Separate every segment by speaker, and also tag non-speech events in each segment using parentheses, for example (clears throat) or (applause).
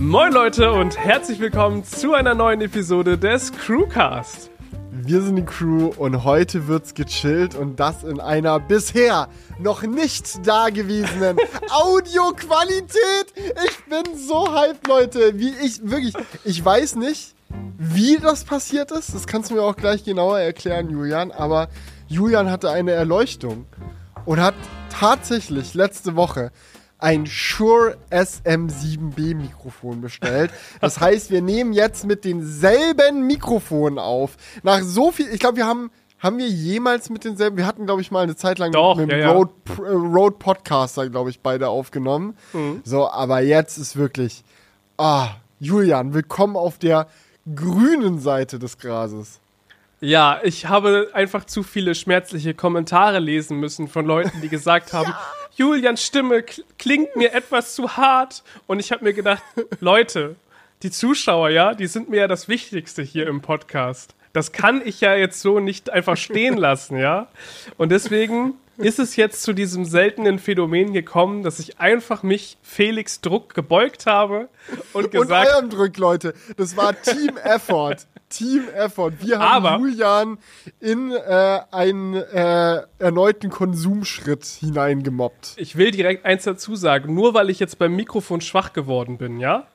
Speaker 1: Moin Leute und herzlich willkommen zu einer neuen Episode des Crewcast.
Speaker 2: Wir sind die Crew und heute wird's gechillt und das in einer bisher noch nicht dagewesenen (laughs) Audioqualität. Ich bin so hyped, Leute, wie ich wirklich, ich weiß nicht, wie das passiert ist. Das kannst du mir auch gleich genauer erklären, Julian, aber Julian hatte eine Erleuchtung und hat tatsächlich letzte Woche ein Shure SM7B Mikrofon bestellt. Das (laughs) heißt, wir nehmen jetzt mit denselben Mikrofonen auf. Nach so viel, ich glaube, wir haben haben wir jemals mit denselben, wir hatten, glaube ich, mal eine Zeit lang
Speaker 1: Doch,
Speaker 2: mit dem
Speaker 1: ja, ja.
Speaker 2: Road, äh, Road Podcaster, glaube ich, beide aufgenommen.
Speaker 1: Mhm.
Speaker 2: So, aber jetzt ist wirklich, ah, Julian, willkommen auf der grünen Seite des Grases.
Speaker 1: Ja, ich habe einfach zu viele schmerzliche Kommentare lesen müssen von Leuten, die gesagt (laughs) haben, Julians Stimme kl- klingt mir etwas zu hart. Und ich habe mir gedacht, (laughs) Leute, die Zuschauer, ja, die sind mir ja das Wichtigste hier im Podcast. Das kann ich ja jetzt so nicht einfach stehen lassen, ja. Und deswegen ist es jetzt zu diesem seltenen Phänomen gekommen, dass ich einfach mich Felix Druck gebeugt habe und
Speaker 2: Und
Speaker 1: gesagt,
Speaker 2: eurem Drück, Leute, das war Team (laughs) Effort. Team Effort. Wir haben
Speaker 1: Aber-
Speaker 2: Julian in äh, einen äh, erneuten Konsumschritt hineingemobbt.
Speaker 1: Ich will direkt eins dazu sagen. Nur weil ich jetzt beim Mikrofon schwach geworden bin, ja,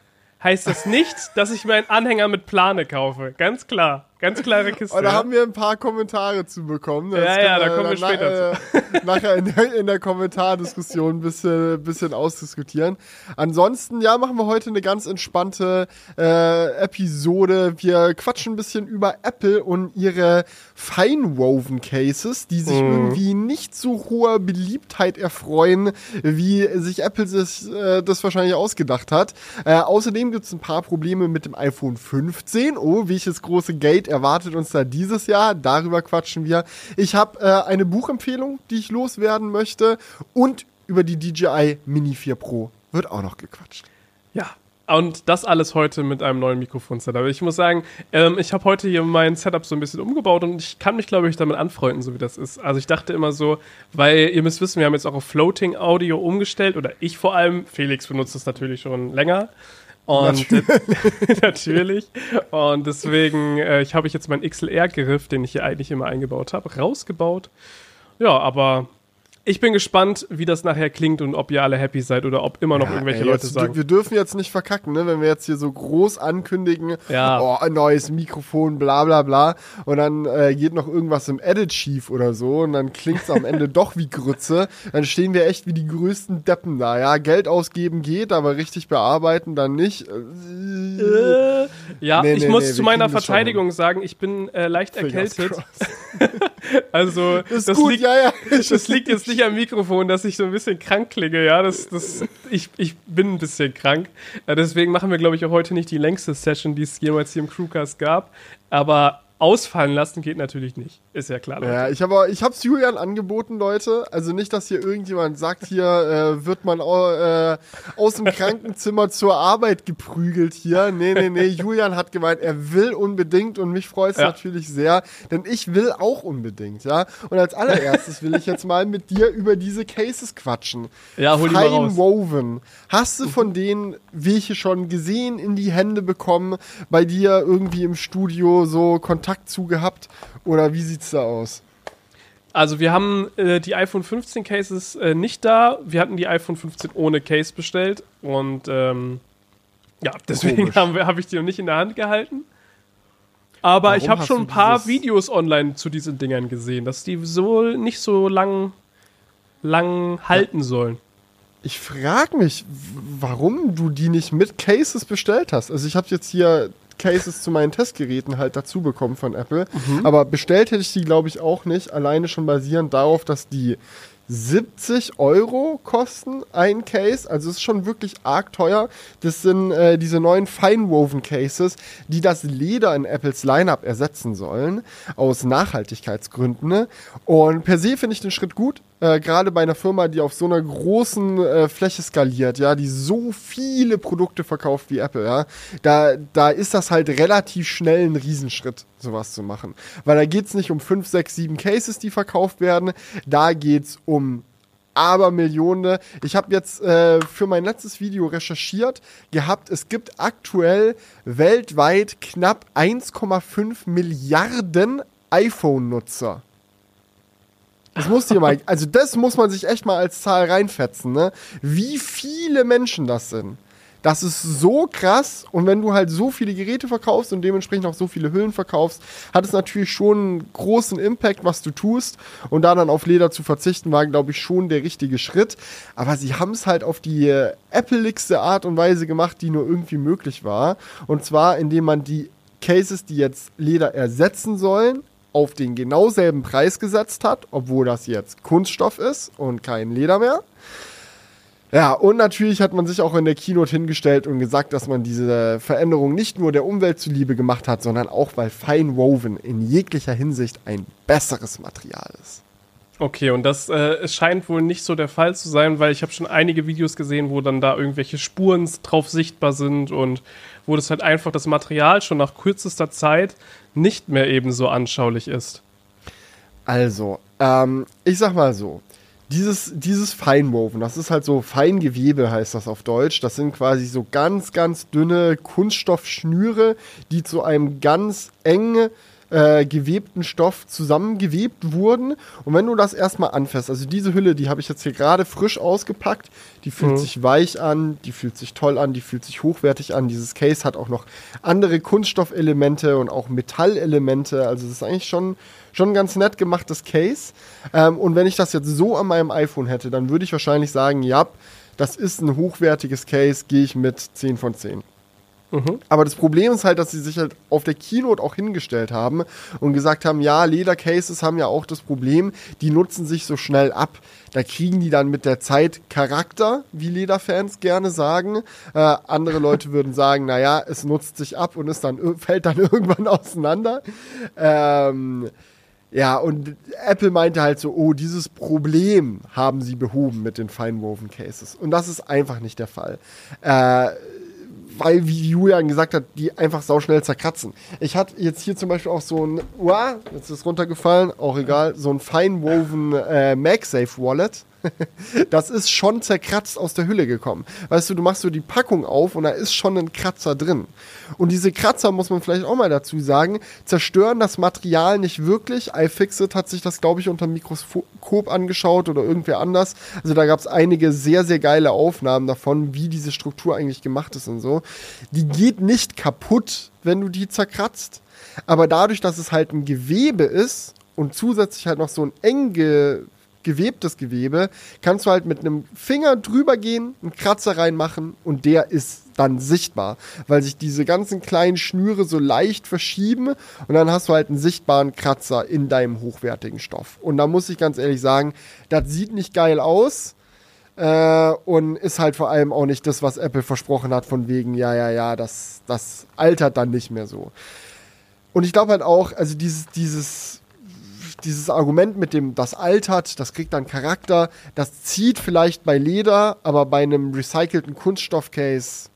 Speaker 1: heißt das nicht, dass ich mir einen Anhänger mit Plane kaufe. Ganz klar. Ganz klare Kiste.
Speaker 2: Und da haben wir ein paar Kommentare zu bekommen. Das
Speaker 1: Ja, ja, da kommen wir später
Speaker 2: äh, (laughs) nachher in der, in der Kommentardiskussion ein bisschen, bisschen ausdiskutieren. Ansonsten, ja, machen wir heute eine ganz entspannte äh, Episode. Wir quatschen ein bisschen über Apple und ihre Feinwoven Cases, die sich irgendwie nicht so hoher Beliebtheit erfreuen, wie sich Apple sich, äh, das wahrscheinlich ausgedacht hat. Äh, außerdem gibt es ein paar Probleme mit dem iPhone 15. Oh, welches große Gate erwartet uns da dieses Jahr? Darüber quatschen wir. Ich habe äh, eine Buchempfehlung, die ich loswerden möchte. Und über die DJI Mini 4 Pro wird auch noch gequatscht.
Speaker 1: Ja. Und das alles heute mit einem neuen Mikrofon-Setup. Ich muss sagen, ähm, ich habe heute hier mein Setup so ein bisschen umgebaut und ich kann mich, glaube ich, damit anfreunden, so wie das ist. Also ich dachte immer so, weil ihr müsst wissen, wir haben jetzt auch auf Floating Audio umgestellt oder ich vor allem. Felix benutzt es natürlich schon länger. Und natürlich. (laughs) natürlich. Und deswegen äh, ich habe ich jetzt meinen XLR-Griff, den ich hier eigentlich immer eingebaut habe, rausgebaut. Ja, aber ich bin gespannt, wie das nachher klingt und ob ihr alle happy seid oder ob immer noch irgendwelche
Speaker 2: ey,
Speaker 1: Leute
Speaker 2: jetzt,
Speaker 1: sagen.
Speaker 2: Wir dürfen jetzt nicht verkacken, ne? wenn wir jetzt hier so groß ankündigen,
Speaker 1: Ja.
Speaker 2: oh, ein neues Mikrofon, bla bla bla. Und dann äh, geht noch irgendwas im Edit schief oder so und dann klingt es am Ende (laughs) doch wie Grütze. Dann stehen wir echt wie die größten Deppen da. Ja, Geld ausgeben geht, aber richtig bearbeiten dann nicht. Äh,
Speaker 1: Äh, ja,
Speaker 2: Nee,
Speaker 1: ich
Speaker 2: nee,
Speaker 1: muss
Speaker 2: nee,
Speaker 1: zu meiner Verteidigung sagen, ich bin äh, leicht
Speaker 2: Fingers
Speaker 1: erkältet. (laughs) Also
Speaker 2: Ist
Speaker 1: das,
Speaker 2: gut,
Speaker 1: liegt,
Speaker 2: ja, ja. (laughs)
Speaker 1: das liegt jetzt nicht am Mikrofon, dass ich so ein bisschen krank klinge. Ja, das, das, ich, ich bin ein bisschen krank. Äh, deswegen machen wir, glaube ich, auch heute nicht die längste Session, die es jemals hier im Crewcast gab. Aber ausfallen lassen geht natürlich nicht. Ist ja klar. Leute.
Speaker 2: Ja, ich habe ich hab's Julian angeboten, Leute. Also nicht, dass hier irgendjemand sagt, hier äh, wird man au- äh, aus dem (laughs) Krankenzimmer zur Arbeit geprügelt hier. Nee, nee, nee. (laughs) Julian hat gemeint, er will unbedingt und mich freut's
Speaker 1: Ja.
Speaker 2: natürlich sehr, denn ich will auch unbedingt, ja. Und als allererstes will ich jetzt mal mit dir über diese Cases quatschen.
Speaker 1: Ja, hol die mal raus.
Speaker 2: Fine Woven. Hast du von denen welche schon gesehen, in die Hände bekommen, bei dir irgendwie im Studio so Kontakt zu gehabt? Oder wie sieht's da aus?
Speaker 1: Also wir haben äh, die iPhone 15 Cases äh, nicht da. Wir hatten die iPhone 15 ohne Case bestellt und ähm, ja, deswegen (laughs) habe hab ich die noch nicht in der Hand gehalten. Aber
Speaker 2: Warum
Speaker 1: ich habe schon ein paar Videos online zu diesen Dingern gesehen, dass die so nicht so lang, lang halten sollen.
Speaker 2: Ich frage mich, warum du die nicht mit Cases bestellt hast. Also ich habe jetzt hier Cases zu meinen Testgeräten halt dazu bekommen von Apple. Aber bestellt hätte ich die, glaube ich, auch nicht. Alleine schon basierend darauf, dass die 70 Euro kosten ein Case. Also es ist schon wirklich arg teuer. Das sind äh, diese neuen Feinwoven Cases, die das Leder in Apples Lineup ersetzen sollen. Aus Nachhaltigkeitsgründen. ne? Und per se finde ich den Schritt gut. Äh, Gerade bei einer Firma, die auf so einer großen äh, Fläche skaliert, ja, die so viele Produkte verkauft wie Apple, ja, da, da ist das halt relativ schnell ein Riesenschritt, sowas zu machen. Weil da geht es nicht um 5, 6, 7 Cases, die verkauft werden, da geht es um aber Millionen. Ich habe jetzt äh, für mein letztes Video recherchiert gehabt, es gibt aktuell weltweit knapp 1,5 Milliarden iPhone-Nutzer. Das muss dir mal, also das muss man sich echt mal als Zahl reinfetzen, ne? Wie viele Menschen das sind. Das ist so krass. Und wenn du halt so viele Geräte verkaufst und dementsprechend auch so viele Hüllen verkaufst, hat es natürlich schon einen großen Impact, was du tust. Und da dann auf Leder zu verzichten, war, glaube ich, schon der richtige Schritt. Aber sie haben es halt auf die äh, appeligste Art und Weise gemacht, die nur irgendwie möglich war. Und zwar, indem man die Cases, die jetzt Leder ersetzen sollen, auf den genau selben Preis gesetzt hat, obwohl das jetzt Kunststoff ist und kein Leder mehr. Ja, und natürlich hat man sich auch in der Keynote hingestellt und gesagt, dass man diese Veränderung nicht nur der Umwelt zuliebe gemacht hat, sondern auch, weil Fine Woven in jeglicher Hinsicht ein besseres Material ist.
Speaker 1: Okay, und das äh, scheint wohl nicht so der Fall zu sein, weil ich habe schon einige Videos gesehen, wo dann da irgendwelche Spuren drauf sichtbar sind und wo das halt einfach das Material schon nach kürzester Zeit nicht mehr ebenso anschaulich ist.
Speaker 2: Also, ähm, ich sag mal so, dieses, dieses Feinwoven, das ist halt so Feingewebe, heißt das auf Deutsch. Das sind quasi so ganz, ganz dünne Kunststoffschnüre, die zu einem ganz engen äh, gewebten Stoff zusammengewebt wurden. Und wenn du das erstmal anfasst, also diese Hülle, die habe ich jetzt hier gerade frisch ausgepackt, die fühlt mhm. sich weich an, die fühlt sich toll an, die fühlt sich hochwertig an. Dieses Case hat auch noch andere Kunststoffelemente und auch Metallelemente. Also das ist eigentlich schon schon ein ganz nett gemachtes Case. Ähm, und wenn ich das jetzt so an meinem iPhone hätte, dann würde ich wahrscheinlich sagen, ja, das ist ein hochwertiges Case, gehe ich mit 10 von 10. Mhm. Aber das Problem ist halt, dass sie sich halt auf der Keynote auch hingestellt haben und gesagt haben, ja, Ledercases haben ja auch das Problem, die nutzen sich so schnell ab. Da kriegen die dann mit der Zeit Charakter, wie Lederfans gerne sagen. Äh, andere Leute würden (laughs) sagen, naja, es nutzt sich ab und ist dann, (laughs) fällt dann irgendwann auseinander. Ähm, ja, und Apple meinte halt so, oh, dieses Problem haben sie behoben mit den Fine-Woven Cases. Und das ist einfach nicht der Fall. Äh, weil, wie Julian gesagt hat, die einfach sauschnell zerkratzen. Ich hatte jetzt hier zum Beispiel auch so ein, uah, jetzt ist runtergefallen, auch egal, so ein Fine-Woven äh, MagSafe Wallet (laughs) das ist schon zerkratzt aus der Hülle gekommen. Weißt du, du machst so die Packung auf und da ist schon ein Kratzer drin. Und diese Kratzer, muss man vielleicht auch mal dazu sagen, zerstören das Material nicht wirklich. iFixit hat sich das, glaube ich, unter Mikroskop angeschaut oder irgendwer anders. Also da gab es einige sehr, sehr geile Aufnahmen davon, wie diese Struktur eigentlich gemacht ist und so. Die geht nicht kaputt, wenn du die zerkratzt. Aber dadurch, dass es halt ein Gewebe ist und zusätzlich halt noch so ein eng gewebtes Gewebe, kannst du halt mit einem Finger drüber gehen, einen Kratzer reinmachen und der ist dann sichtbar, weil sich diese ganzen kleinen Schnüre so leicht verschieben und dann hast du halt einen sichtbaren Kratzer in deinem hochwertigen Stoff. Und da muss ich ganz ehrlich sagen, das sieht nicht geil aus. Äh, und ist halt vor allem auch nicht das, was Apple versprochen hat, von wegen, ja, ja, ja, das, das altert dann nicht mehr so. Und ich glaube halt auch, also dieses, dieses dieses Argument mit dem, das altert, das kriegt dann Charakter, das zieht vielleicht bei Leder, aber bei einem recycelten Kunststoffcase.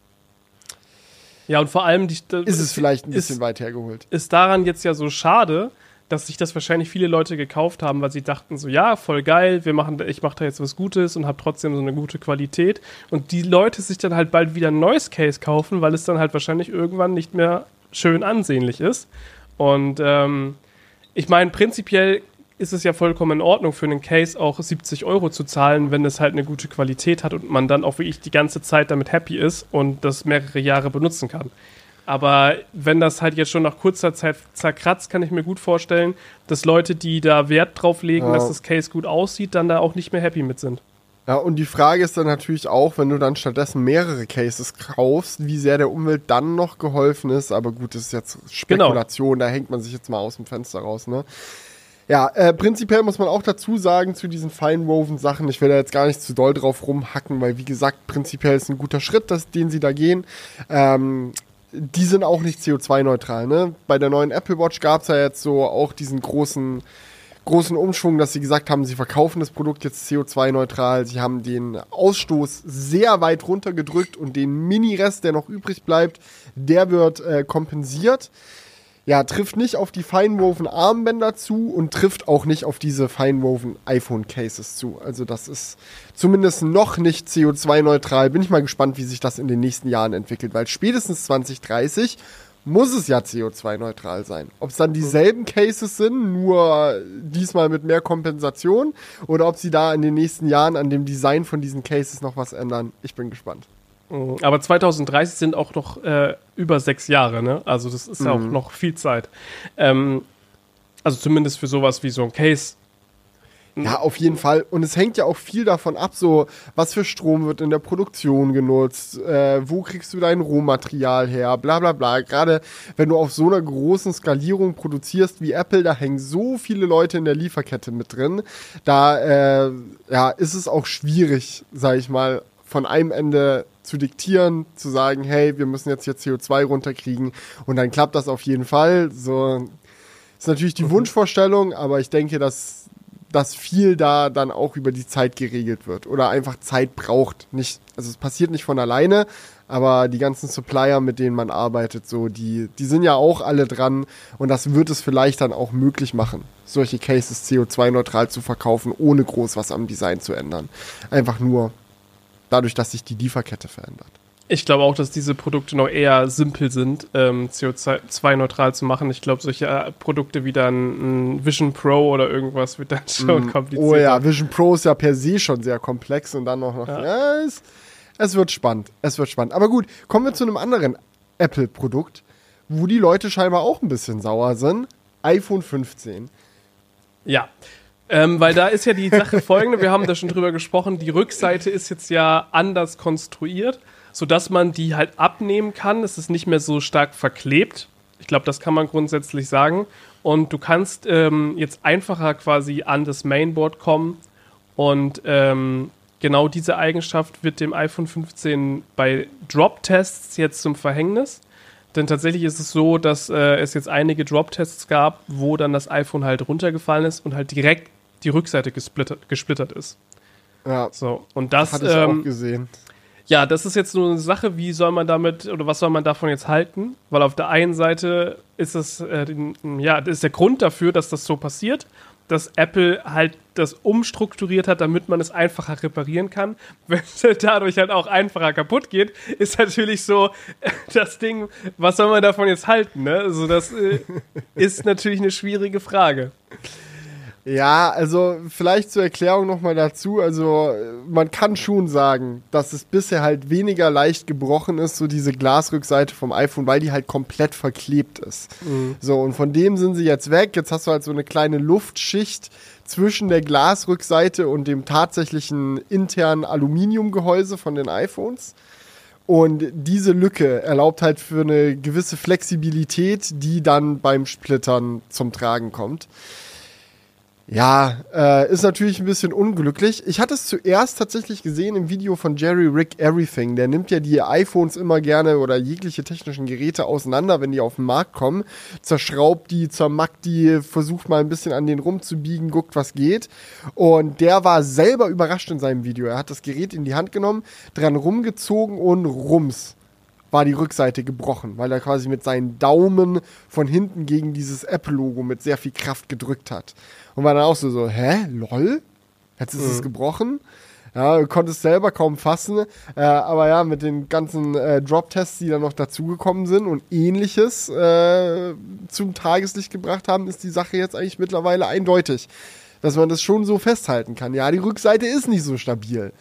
Speaker 1: Ja, und vor allem die,
Speaker 2: ist es vielleicht ein bisschen ist, weit hergeholt.
Speaker 1: Ist daran jetzt ja so schade, dass sich das wahrscheinlich viele Leute gekauft haben, weil sie dachten so, ja, voll geil, wir machen, ich mache da jetzt was Gutes und habe trotzdem so eine gute Qualität. Und die Leute sich dann halt bald wieder ein neues Case kaufen, weil es dann halt wahrscheinlich irgendwann nicht mehr schön ansehnlich ist. Und ähm, ich meine, prinzipiell ist es ja vollkommen in Ordnung für einen Case auch 70 Euro zu zahlen, wenn es halt eine gute Qualität hat und man dann auch wirklich die ganze Zeit damit happy ist und das mehrere Jahre benutzen kann. Aber wenn das halt jetzt schon nach kurzer Zeit zerkratzt, kann ich mir gut vorstellen, dass Leute, die da Wert drauf legen, ja. dass das Case gut aussieht, dann da auch nicht mehr happy mit sind.
Speaker 2: Ja, und die Frage ist dann natürlich auch, wenn du dann stattdessen mehrere Cases kaufst, wie sehr der Umwelt dann noch geholfen ist. Aber gut, das ist jetzt Spekulation, genau. da hängt man sich jetzt mal aus dem Fenster raus, ne? Ja, äh, prinzipiell muss man auch dazu sagen zu diesen feinwoven Sachen, ich will da jetzt gar nicht zu doll drauf rumhacken, weil wie gesagt, prinzipiell ist ein guter Schritt, dass, den sie da gehen. Ähm, die sind auch nicht CO2-neutral. Ne? Bei der neuen Apple Watch gab es ja jetzt so auch diesen großen großen Umschwung, dass sie gesagt haben, sie verkaufen das Produkt jetzt CO2-neutral. Sie haben den Ausstoß sehr weit runtergedrückt und den Mini-Rest, der noch übrig bleibt, der wird äh, kompensiert. ja, trifft nicht auf die feinwoven Armbänder zu und trifft auch nicht auf diese feinwoven iPhone Cases zu. Also das ist zumindest noch nicht CO2-neutral. Bin ich mal gespannt, wie sich das in den nächsten Jahren entwickelt, weil spätestens 2030 muss es ja CO2-neutral sein. Ob es dann dieselben Cases sind, nur diesmal mit mehr Kompensation, oder ob sie da in den nächsten Jahren an dem Design von diesen Cases noch was ändern. Ich bin gespannt.
Speaker 1: Mhm. Aber 2030 sind auch noch äh, über sechs Jahre, ne? Also das ist ja auch
Speaker 2: Mhm.
Speaker 1: noch viel Zeit. Ähm, also zumindest für sowas wie so ein Case.
Speaker 2: Ja, auf jeden Fall. Und es hängt ja auch viel davon ab, so was für Strom wird in der Produktion genutzt, äh, wo kriegst du dein Rohmaterial her, bla bla bla. Gerade wenn du auf so einer großen Skalierung produzierst wie Apple, da hängen so viele Leute in der Lieferkette mit drin. Da äh, ja, ist es auch schwierig, sag ich mal, von einem Ende zu diktieren, zu sagen, hey, wir müssen jetzt hier CO2 runterkriegen. Und dann klappt das auf jeden Fall. So ist natürlich die Wunschvorstellung, aber ich denke, dass dass viel da dann auch über die Zeit geregelt wird oder einfach Zeit braucht. Nicht, also es passiert nicht von alleine, aber die ganzen Supplier, mit denen man arbeitet, so, die, die sind ja auch alle dran und das wird es vielleicht dann auch möglich machen, solche Cases CO2-neutral zu verkaufen, ohne groß was am Design zu ändern. Einfach nur dadurch, dass sich die Lieferkette verändert.
Speaker 1: Ich glaube auch, dass diese Produkte noch eher simpel sind, ähm, CO2-neutral zu machen. Ich glaube, solche äh, Produkte wie dann ein Vision Pro oder irgendwas wird dann (laughs) schon kompliziert.
Speaker 2: Oh ja, Vision Pro ist ja per se schon sehr komplex und dann noch, noch
Speaker 1: Ja.
Speaker 2: ja. es, es wird spannend. Es wird spannend. Aber gut, kommen wir zu einem anderen Apple-Produkt, wo die Leute scheinbar auch ein bisschen sauer sind. iPhone 15.
Speaker 1: Ja. Ähm, weil da ist ja die Sache folgende, wir haben da schon drüber gesprochen, die Rückseite ist jetzt ja anders konstruiert, sodass man die halt abnehmen kann. Es ist nicht mehr so stark verklebt. Ich glaube, das kann man grundsätzlich sagen. Und du kannst ähm, jetzt einfacher quasi an das Mainboard kommen. Und ähm, genau diese Eigenschaft wird dem iPhone 15 bei Drop-Tests jetzt zum Verhängnis. Denn tatsächlich ist es so, dass äh, es jetzt einige Drop-Tests gab, wo dann das iPhone halt runtergefallen ist und halt direkt die Rückseite gesplittert, gesplittert ist.
Speaker 2: Ja,
Speaker 1: So, und das,
Speaker 2: hatte ich
Speaker 1: ähm,
Speaker 2: auch gesehen.
Speaker 1: Ja, das ist jetzt nur eine Sache, wie soll man damit oder was soll man davon jetzt halten? Weil auf der einen Seite ist es, äh, ja, das ist der Grund dafür, dass das so passiert, dass Apple halt das umstrukturiert hat, damit man es einfacher reparieren kann. (laughs) Wenn es dadurch halt auch einfacher kaputt geht, ist natürlich so (laughs) das Ding, was soll man davon jetzt halten? Ne? Also das äh, (laughs) ist natürlich eine schwierige Frage.
Speaker 2: Ja, also vielleicht zur Erklärung nochmal dazu. Also äh, man kann schon sagen, dass es bisher halt weniger leicht gebrochen ist, so diese Glasrückseite vom iPhone, weil die halt komplett verklebt ist. So, und von dem sind sie jetzt weg. Jetzt hast du halt so eine kleine Luftschicht zwischen der Glasrückseite und dem tatsächlichen internen Aluminiumgehäuse von den iPhones. Und diese Lücke erlaubt halt für eine gewisse Flexibilität, die dann beim Splittern zum Tragen kommt. Ja, äh, ist natürlich ein bisschen unglücklich. Ich hatte es zuerst tatsächlich gesehen im Video von Jerry Rick Everything. Der nimmt ja die iPhones immer gerne oder jegliche technischen Geräte auseinander, wenn die auf den Markt kommen. Zerschraubt die, zermackt die, versucht mal ein bisschen an den rumzubiegen, guckt, was geht. Und der war selber überrascht in seinem Video. Er hat das Gerät in die Hand genommen, dran rumgezogen und rums war die Rückseite gebrochen, weil er quasi mit seinen Daumen von hinten gegen dieses Apple-Logo mit sehr viel Kraft gedrückt hat. Und war dann auch so, so hä, lol? Jetzt ist es gebrochen? Ja, du konntest selber kaum fassen. Äh, aber ja, mit den ganzen äh, Drop-Tests, die dann noch dazugekommen sind und ähnliches äh, zum Tageslicht gebracht haben, ist die Sache jetzt eigentlich mittlerweile eindeutig. Dass man das schon so festhalten kann. Ja, die Rückseite ist nicht so stabil.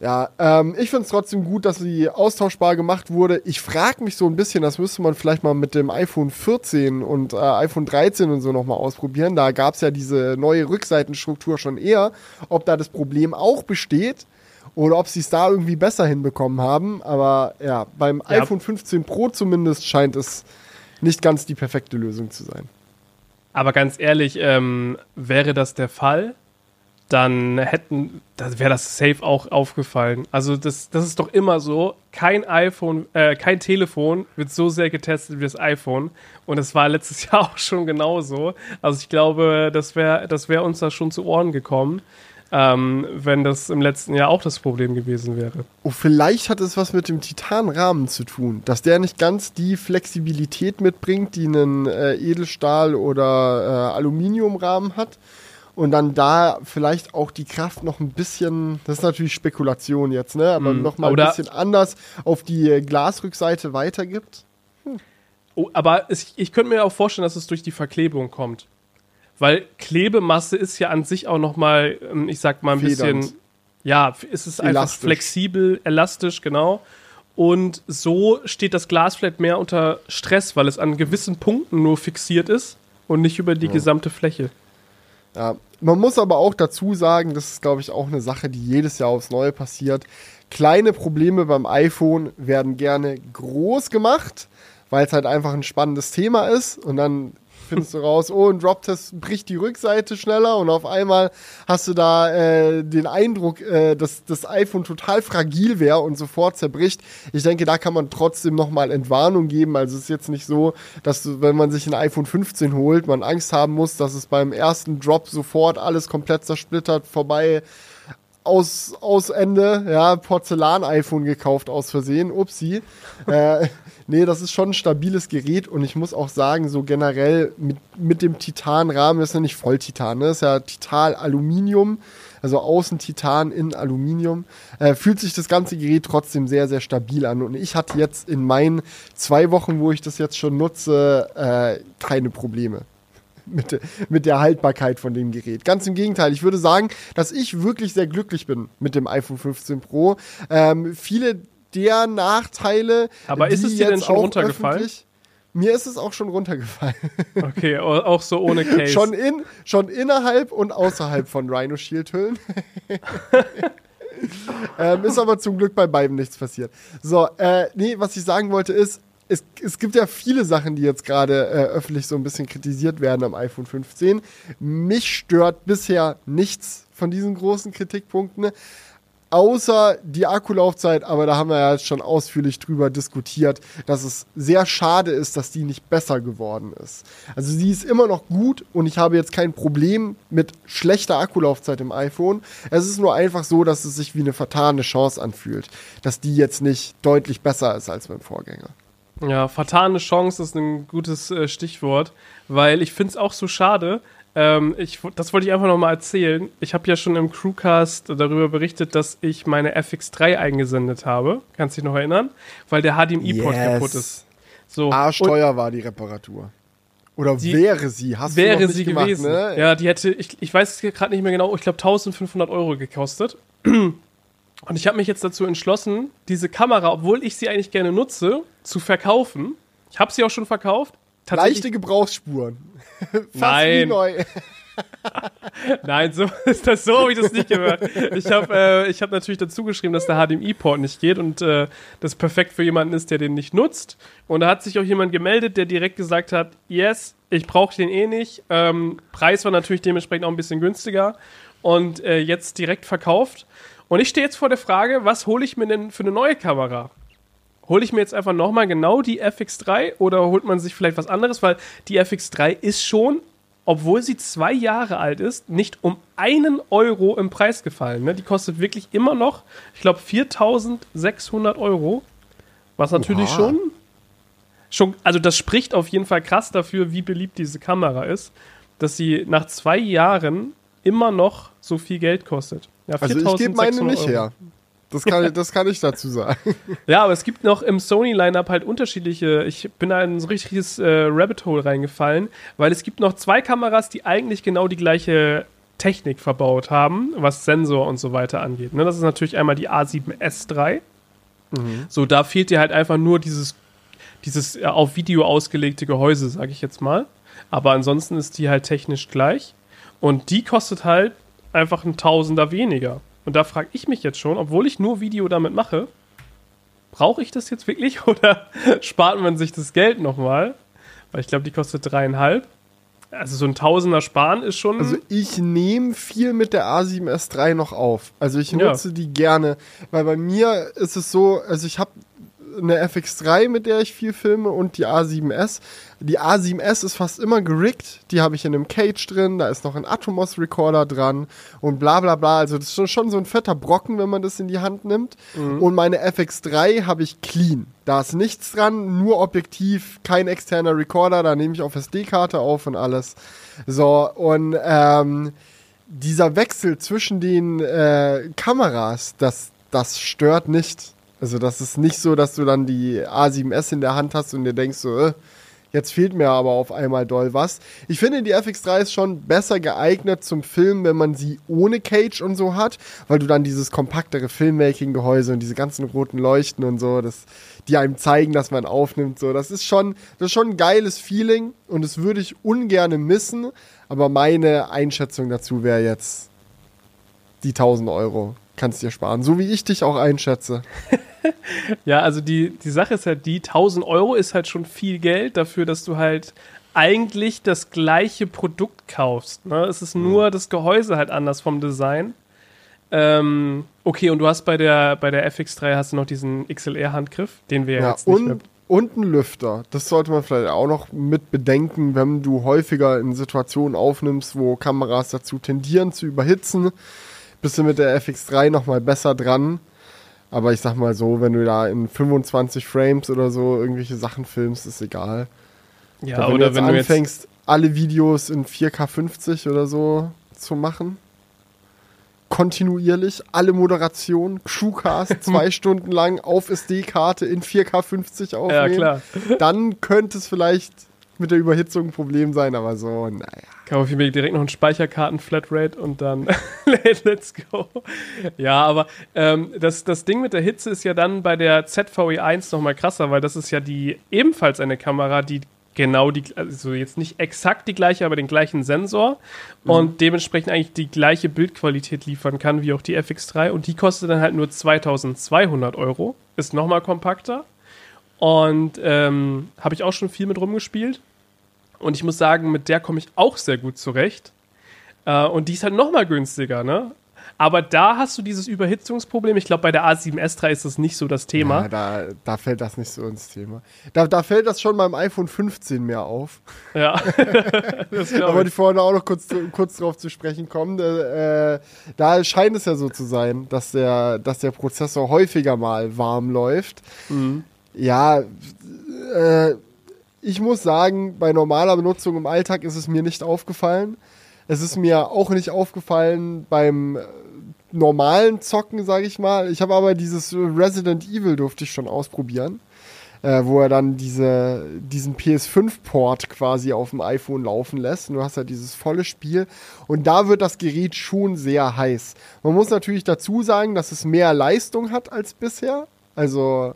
Speaker 2: Ja, ähm, ich finde es trotzdem gut, dass sie austauschbar gemacht wurde. Ich frage mich so ein bisschen, das müsste man vielleicht mal mit dem iPhone 14 und äh, iPhone 13 und so nochmal ausprobieren. Da gab es ja diese neue Rückseitenstruktur schon eher, ob da das Problem auch besteht oder ob sie es da irgendwie besser hinbekommen haben. Aber ja, beim
Speaker 1: Ja.
Speaker 2: iPhone 15 Pro zumindest scheint es nicht ganz die perfekte Lösung zu sein.
Speaker 1: Aber ganz ehrlich, ähm, wäre das der Fall, dann hätten, da wäre das safe auch aufgefallen. Also das, das ist doch immer so. Kein iPhone, äh, kein Telefon wird so sehr getestet wie das iPhone. Und es war letztes (laughs) Jahr auch schon genauso. Also ich glaube, das wäre, das wäre uns da schon zu Ohren gekommen. ähm, wenn das im letzten Jahr auch das Problem gewesen wäre.
Speaker 2: Oh, vielleicht hat es was mit dem Titanrahmen zu tun, dass der nicht ganz die Flexibilität mitbringt, die ein äh, Edelstahl- oder äh, Aluminiumrahmen hat. Und dann da vielleicht auch die Kraft noch ein bisschen, das ist natürlich Spekulation jetzt, ne? Aber
Speaker 1: Mhm.
Speaker 2: noch mal ein
Speaker 1: Oder-
Speaker 2: bisschen anders auf die äh, Glasrückseite weitergibt.
Speaker 1: Oh, aber es, ich könnte mir auch vorstellen, dass es durch die Verklebung kommt. Weil Klebemasse ist ja an sich auch noch mal, ähm, ich sag mal ein
Speaker 2: Federnd.
Speaker 1: bisschen, ja, es ist einfach
Speaker 2: Elastisch.
Speaker 1: flexibel, elastisch, genau. Und so steht das Glas vielleicht mehr unter Stress, weil es an gewissen Punkten nur fixiert ist und nicht über die gesamte Fläche.
Speaker 2: Ja, man muss aber auch dazu sagen, das ist, glaube ich, auch eine Sache, die jedes Jahr aufs Neue passiert. Kleine Probleme beim iPhone werden gerne groß gemacht, weil es halt einfach ein spannendes Thema ist. Und dann findest du raus, oh, ein Drop-Test bricht die Rückseite schneller und auf einmal hast du da äh, den Eindruck, äh, dass das iPhone total fragil wäre und sofort zerbricht. Ich denke, da kann man trotzdem nochmal Entwarnung geben. Also es ist jetzt nicht so, dass du, wenn man sich ein iPhone 15 holt, man Angst haben muss, dass es beim ersten Drop sofort alles komplett zersplittert, vorbei aus, aus Ende, ja, Porzellan-iPhone gekauft aus Versehen, upsi. äh, nee, das ist schon ein stabiles Gerät und ich muss auch sagen, so generell mit, mit dem Titanrahmen, ist ja nicht Volltitan, ne? das ist ja Titan-Aluminium, also außen Titan, innen Aluminium, äh, fühlt sich das ganze Gerät trotzdem sehr, sehr stabil an und ich hatte jetzt in meinen zwei Wochen, wo ich das jetzt schon nutze, äh, keine Probleme (laughs) mit, mit der Haltbarkeit von dem Gerät. Ganz im Gegenteil, ich würde sagen, dass ich wirklich sehr glücklich bin mit dem iPhone 15 Pro. Ähm, viele der Nachteile.
Speaker 1: Aber ist es dir denn schon runtergefallen?
Speaker 2: Mir ist es auch schon runtergefallen. (laughs)
Speaker 1: Okay, au- auch so ohne Case.
Speaker 2: schon, in, schon innerhalb und außerhalb von Rhino Shield Hüllen. (laughs) ähm, ist aber zum Glück bei beiden nichts passiert. So, äh, nee, was ich sagen wollte ist, es, es gibt ja viele Sachen, die jetzt gerade äh, öffentlich so ein bisschen kritisiert werden am iPhone 15. Mich stört bisher nichts von diesen großen Kritikpunkten. Außer die Akkulaufzeit, aber da haben wir ja jetzt schon ausführlich drüber diskutiert, dass es sehr schade ist, dass die nicht besser geworden ist. Also sie ist immer noch gut und ich habe jetzt kein Problem mit schlechter Akkulaufzeit im iPhone. Es ist nur einfach so, dass es sich wie eine vertane Chance anfühlt, dass die jetzt nicht deutlich besser ist als beim Vorgänger.
Speaker 1: Ja, vertane Chance ist ein gutes äh, Stichwort, weil ich finde es auch so schade. Ähm, ich, das wollte ich einfach nochmal erzählen. Ich habe ja schon im Crewcast darüber berichtet, dass ich meine FX3 eingesendet habe. Kannst du dich noch erinnern? Weil der HDMI-Port
Speaker 2: Yes.
Speaker 1: kaputt ist. So.
Speaker 2: Arschteuer war die Reparatur. Oder
Speaker 1: Die-
Speaker 2: wäre sie? Hast du
Speaker 1: wäre
Speaker 2: noch nicht
Speaker 1: sie
Speaker 2: gemacht,
Speaker 1: gewesen.
Speaker 2: Ne?
Speaker 1: Ja, die hätte, ich, ich weiß es gerade nicht mehr genau, ich glaube 1500 Euro gekostet. (clears throat) Und ich habe mich jetzt dazu entschlossen, diese Kamera, obwohl ich sie eigentlich gerne nutze, zu verkaufen. Ich habe sie auch schon verkauft.
Speaker 2: Leichte Gebrauchsspuren. (laughs) Fast wie
Speaker 1: Nein.
Speaker 2: neu. (laughs) (laughs)
Speaker 1: Nein, so ist das so habe ich das nicht gehört. Ich habe äh, ich hab natürlich dazu geschrieben, dass der HDMI-Port nicht geht und äh, das perfekt für jemanden ist, der den nicht nutzt. Und da hat sich auch jemand gemeldet, der direkt gesagt hat, yes, ich brauche den eh nicht. Ähm, Preis war natürlich dementsprechend auch ein bisschen günstiger und äh, jetzt direkt verkauft. Und ich stehe jetzt vor der Frage, was hole ich mir denn für eine neue Kamera? Hole ich mir jetzt einfach nochmal genau die FX3 oder holt man sich vielleicht was anderes? Weil die FX3 ist schon, obwohl sie zwei Jahre alt ist, nicht um einen Euro im Preis gefallen. Ne? Die kostet wirklich immer noch, ich glaube, 4600 Euro. Was natürlich
Speaker 2: Oha.
Speaker 1: schon, schon, also das spricht auf jeden Fall krass dafür, wie beliebt diese Kamera ist, dass sie nach zwei Jahren immer noch so viel Geld kostet. Ja,
Speaker 2: Also ich gebe meine
Speaker 1: 4600
Speaker 2: nicht
Speaker 1: Euro.
Speaker 2: her. Das kann, ich- das kann ich dazu sagen.
Speaker 1: Ja, aber es gibt noch im Sony-Line-Up halt unterschiedliche. Ich bin da in so ein richtiges äh, Rabbit Hole reingefallen, weil es gibt noch zwei Kameras, die eigentlich genau die gleiche Technik verbaut haben, was Sensor und so weiter angeht. Ne, das ist natürlich einmal die A7S3. So, da fehlt dir halt einfach nur dieses, dieses äh, auf Video ausgelegte Gehäuse, sage ich jetzt mal. Aber ansonsten ist die halt technisch gleich. Und die kostet halt einfach ein Tausender weniger. Und da frage ich mich jetzt schon, obwohl ich nur Video damit mache, brauche ich das jetzt wirklich (laughs) oder spart man sich das Geld nochmal? Weil ich glaube, die kostet dreieinhalb. Also so ein Tausender sparen ist schon.
Speaker 2: Also ich nehme viel mit der A7S3 noch auf. Also ich
Speaker 1: Ja.
Speaker 2: nutze die gerne, weil bei mir ist es so, also ich habe eine FX3, mit der ich viel filme und die A7S. Die A7S ist fast immer gerickt. Die habe ich in einem Cage drin. Da ist noch ein Atomos Recorder dran und bla bla bla. Also das ist schon so ein fetter Brocken, wenn man das in die Hand nimmt. Mhm. Und meine FX3 habe ich clean. Da ist nichts dran, nur Objektiv, kein externer Recorder. Da nehme ich auf SD-Karte auf und alles. So, und ähm, dieser Wechsel zwischen den äh, Kameras, das, das stört nicht. Also das ist nicht so, dass du dann die A7S in der Hand hast und dir denkst so, äh, jetzt fehlt mir aber auf einmal doll was. Ich finde, die FX3 ist schon besser geeignet zum Filmen, wenn man sie ohne Cage und so hat, weil du dann dieses kompaktere Filmmaking-Gehäuse und diese ganzen roten Leuchten und so, das, die einem zeigen, dass man aufnimmt, so, das ist schon, das ist schon ein geiles Feeling und das würde ich ungern missen, aber meine Einschätzung dazu wäre jetzt die 1000 Euro kannst dir sparen, so wie ich dich auch einschätze. (laughs)
Speaker 1: ja, also die, die Sache ist halt die, 1000 Euro ist halt schon viel Geld dafür, dass du halt eigentlich das gleiche Produkt kaufst. Ne? Es ist nur mhm. das Gehäuse halt anders vom Design. Ähm, okay, und du hast bei der, bei der FX3 hast du noch diesen XLR-Handgriff, den wir ja, jetzt nicht
Speaker 2: und, mehr und ein Lüfter. Das sollte man vielleicht auch noch mit bedenken, wenn du häufiger in Situationen aufnimmst, wo Kameras dazu tendieren zu überhitzen bist du mit der FX3 nochmal besser dran. Aber ich sag mal so, wenn du da in 25 Frames oder so irgendwelche Sachen filmst, ist egal. Ja, Aber wenn oder du wenn du anfängst, alle Videos in 4K 50 oder so zu machen, kontinuierlich, alle Moderationen, Crewcast (laughs) zwei Stunden lang auf SD-Karte in 4K 50 aufnehmen, ja, klar. dann könnte es vielleicht mit der Überhitzung ein Problem sein, aber so, naja.
Speaker 1: Kaufe ich mir direkt noch einen Speicherkarten-Flatrate und dann (laughs) let's go. Ja, aber ähm, das, das Ding mit der Hitze ist ja dann bei der ZVE1 nochmal krasser, weil das ist ja die ebenfalls eine Kamera, die genau die, also jetzt nicht exakt die gleiche, aber den gleichen Sensor mhm. und dementsprechend eigentlich die gleiche Bildqualität liefern kann wie auch die FX3 und die kostet dann halt nur 2200 Euro, ist nochmal kompakter und ähm, habe ich auch schon viel mit rumgespielt und ich muss sagen, mit der komme ich auch sehr gut zurecht. Äh, und die ist halt noch mal günstiger, ne? Aber da hast du dieses Überhitzungsproblem. Ich glaube, bei der A7S3 ist das nicht so das Thema.
Speaker 2: Ja, da, da fällt das nicht so ins Thema. Da, da fällt das schon beim iPhone 15 mehr auf. Ja. (laughs) da wollte ich vorhin auch noch kurz, kurz drauf zu sprechen kommen. Äh, da scheint es ja so zu sein, dass der, dass der Prozessor häufiger mal warm läuft. Mhm. Ja, äh, ich muss sagen, bei normaler Benutzung im Alltag ist es mir nicht aufgefallen. Es ist mir auch nicht aufgefallen beim äh, normalen Zocken, sage ich mal. Ich habe aber dieses Resident Evil durfte ich schon ausprobieren, äh, wo er dann diese, diesen PS5-Port quasi auf dem iPhone laufen lässt. Und du hast ja halt dieses volle Spiel. Und da wird das Gerät schon sehr heiß. Man muss natürlich dazu sagen, dass es mehr Leistung hat als bisher. Also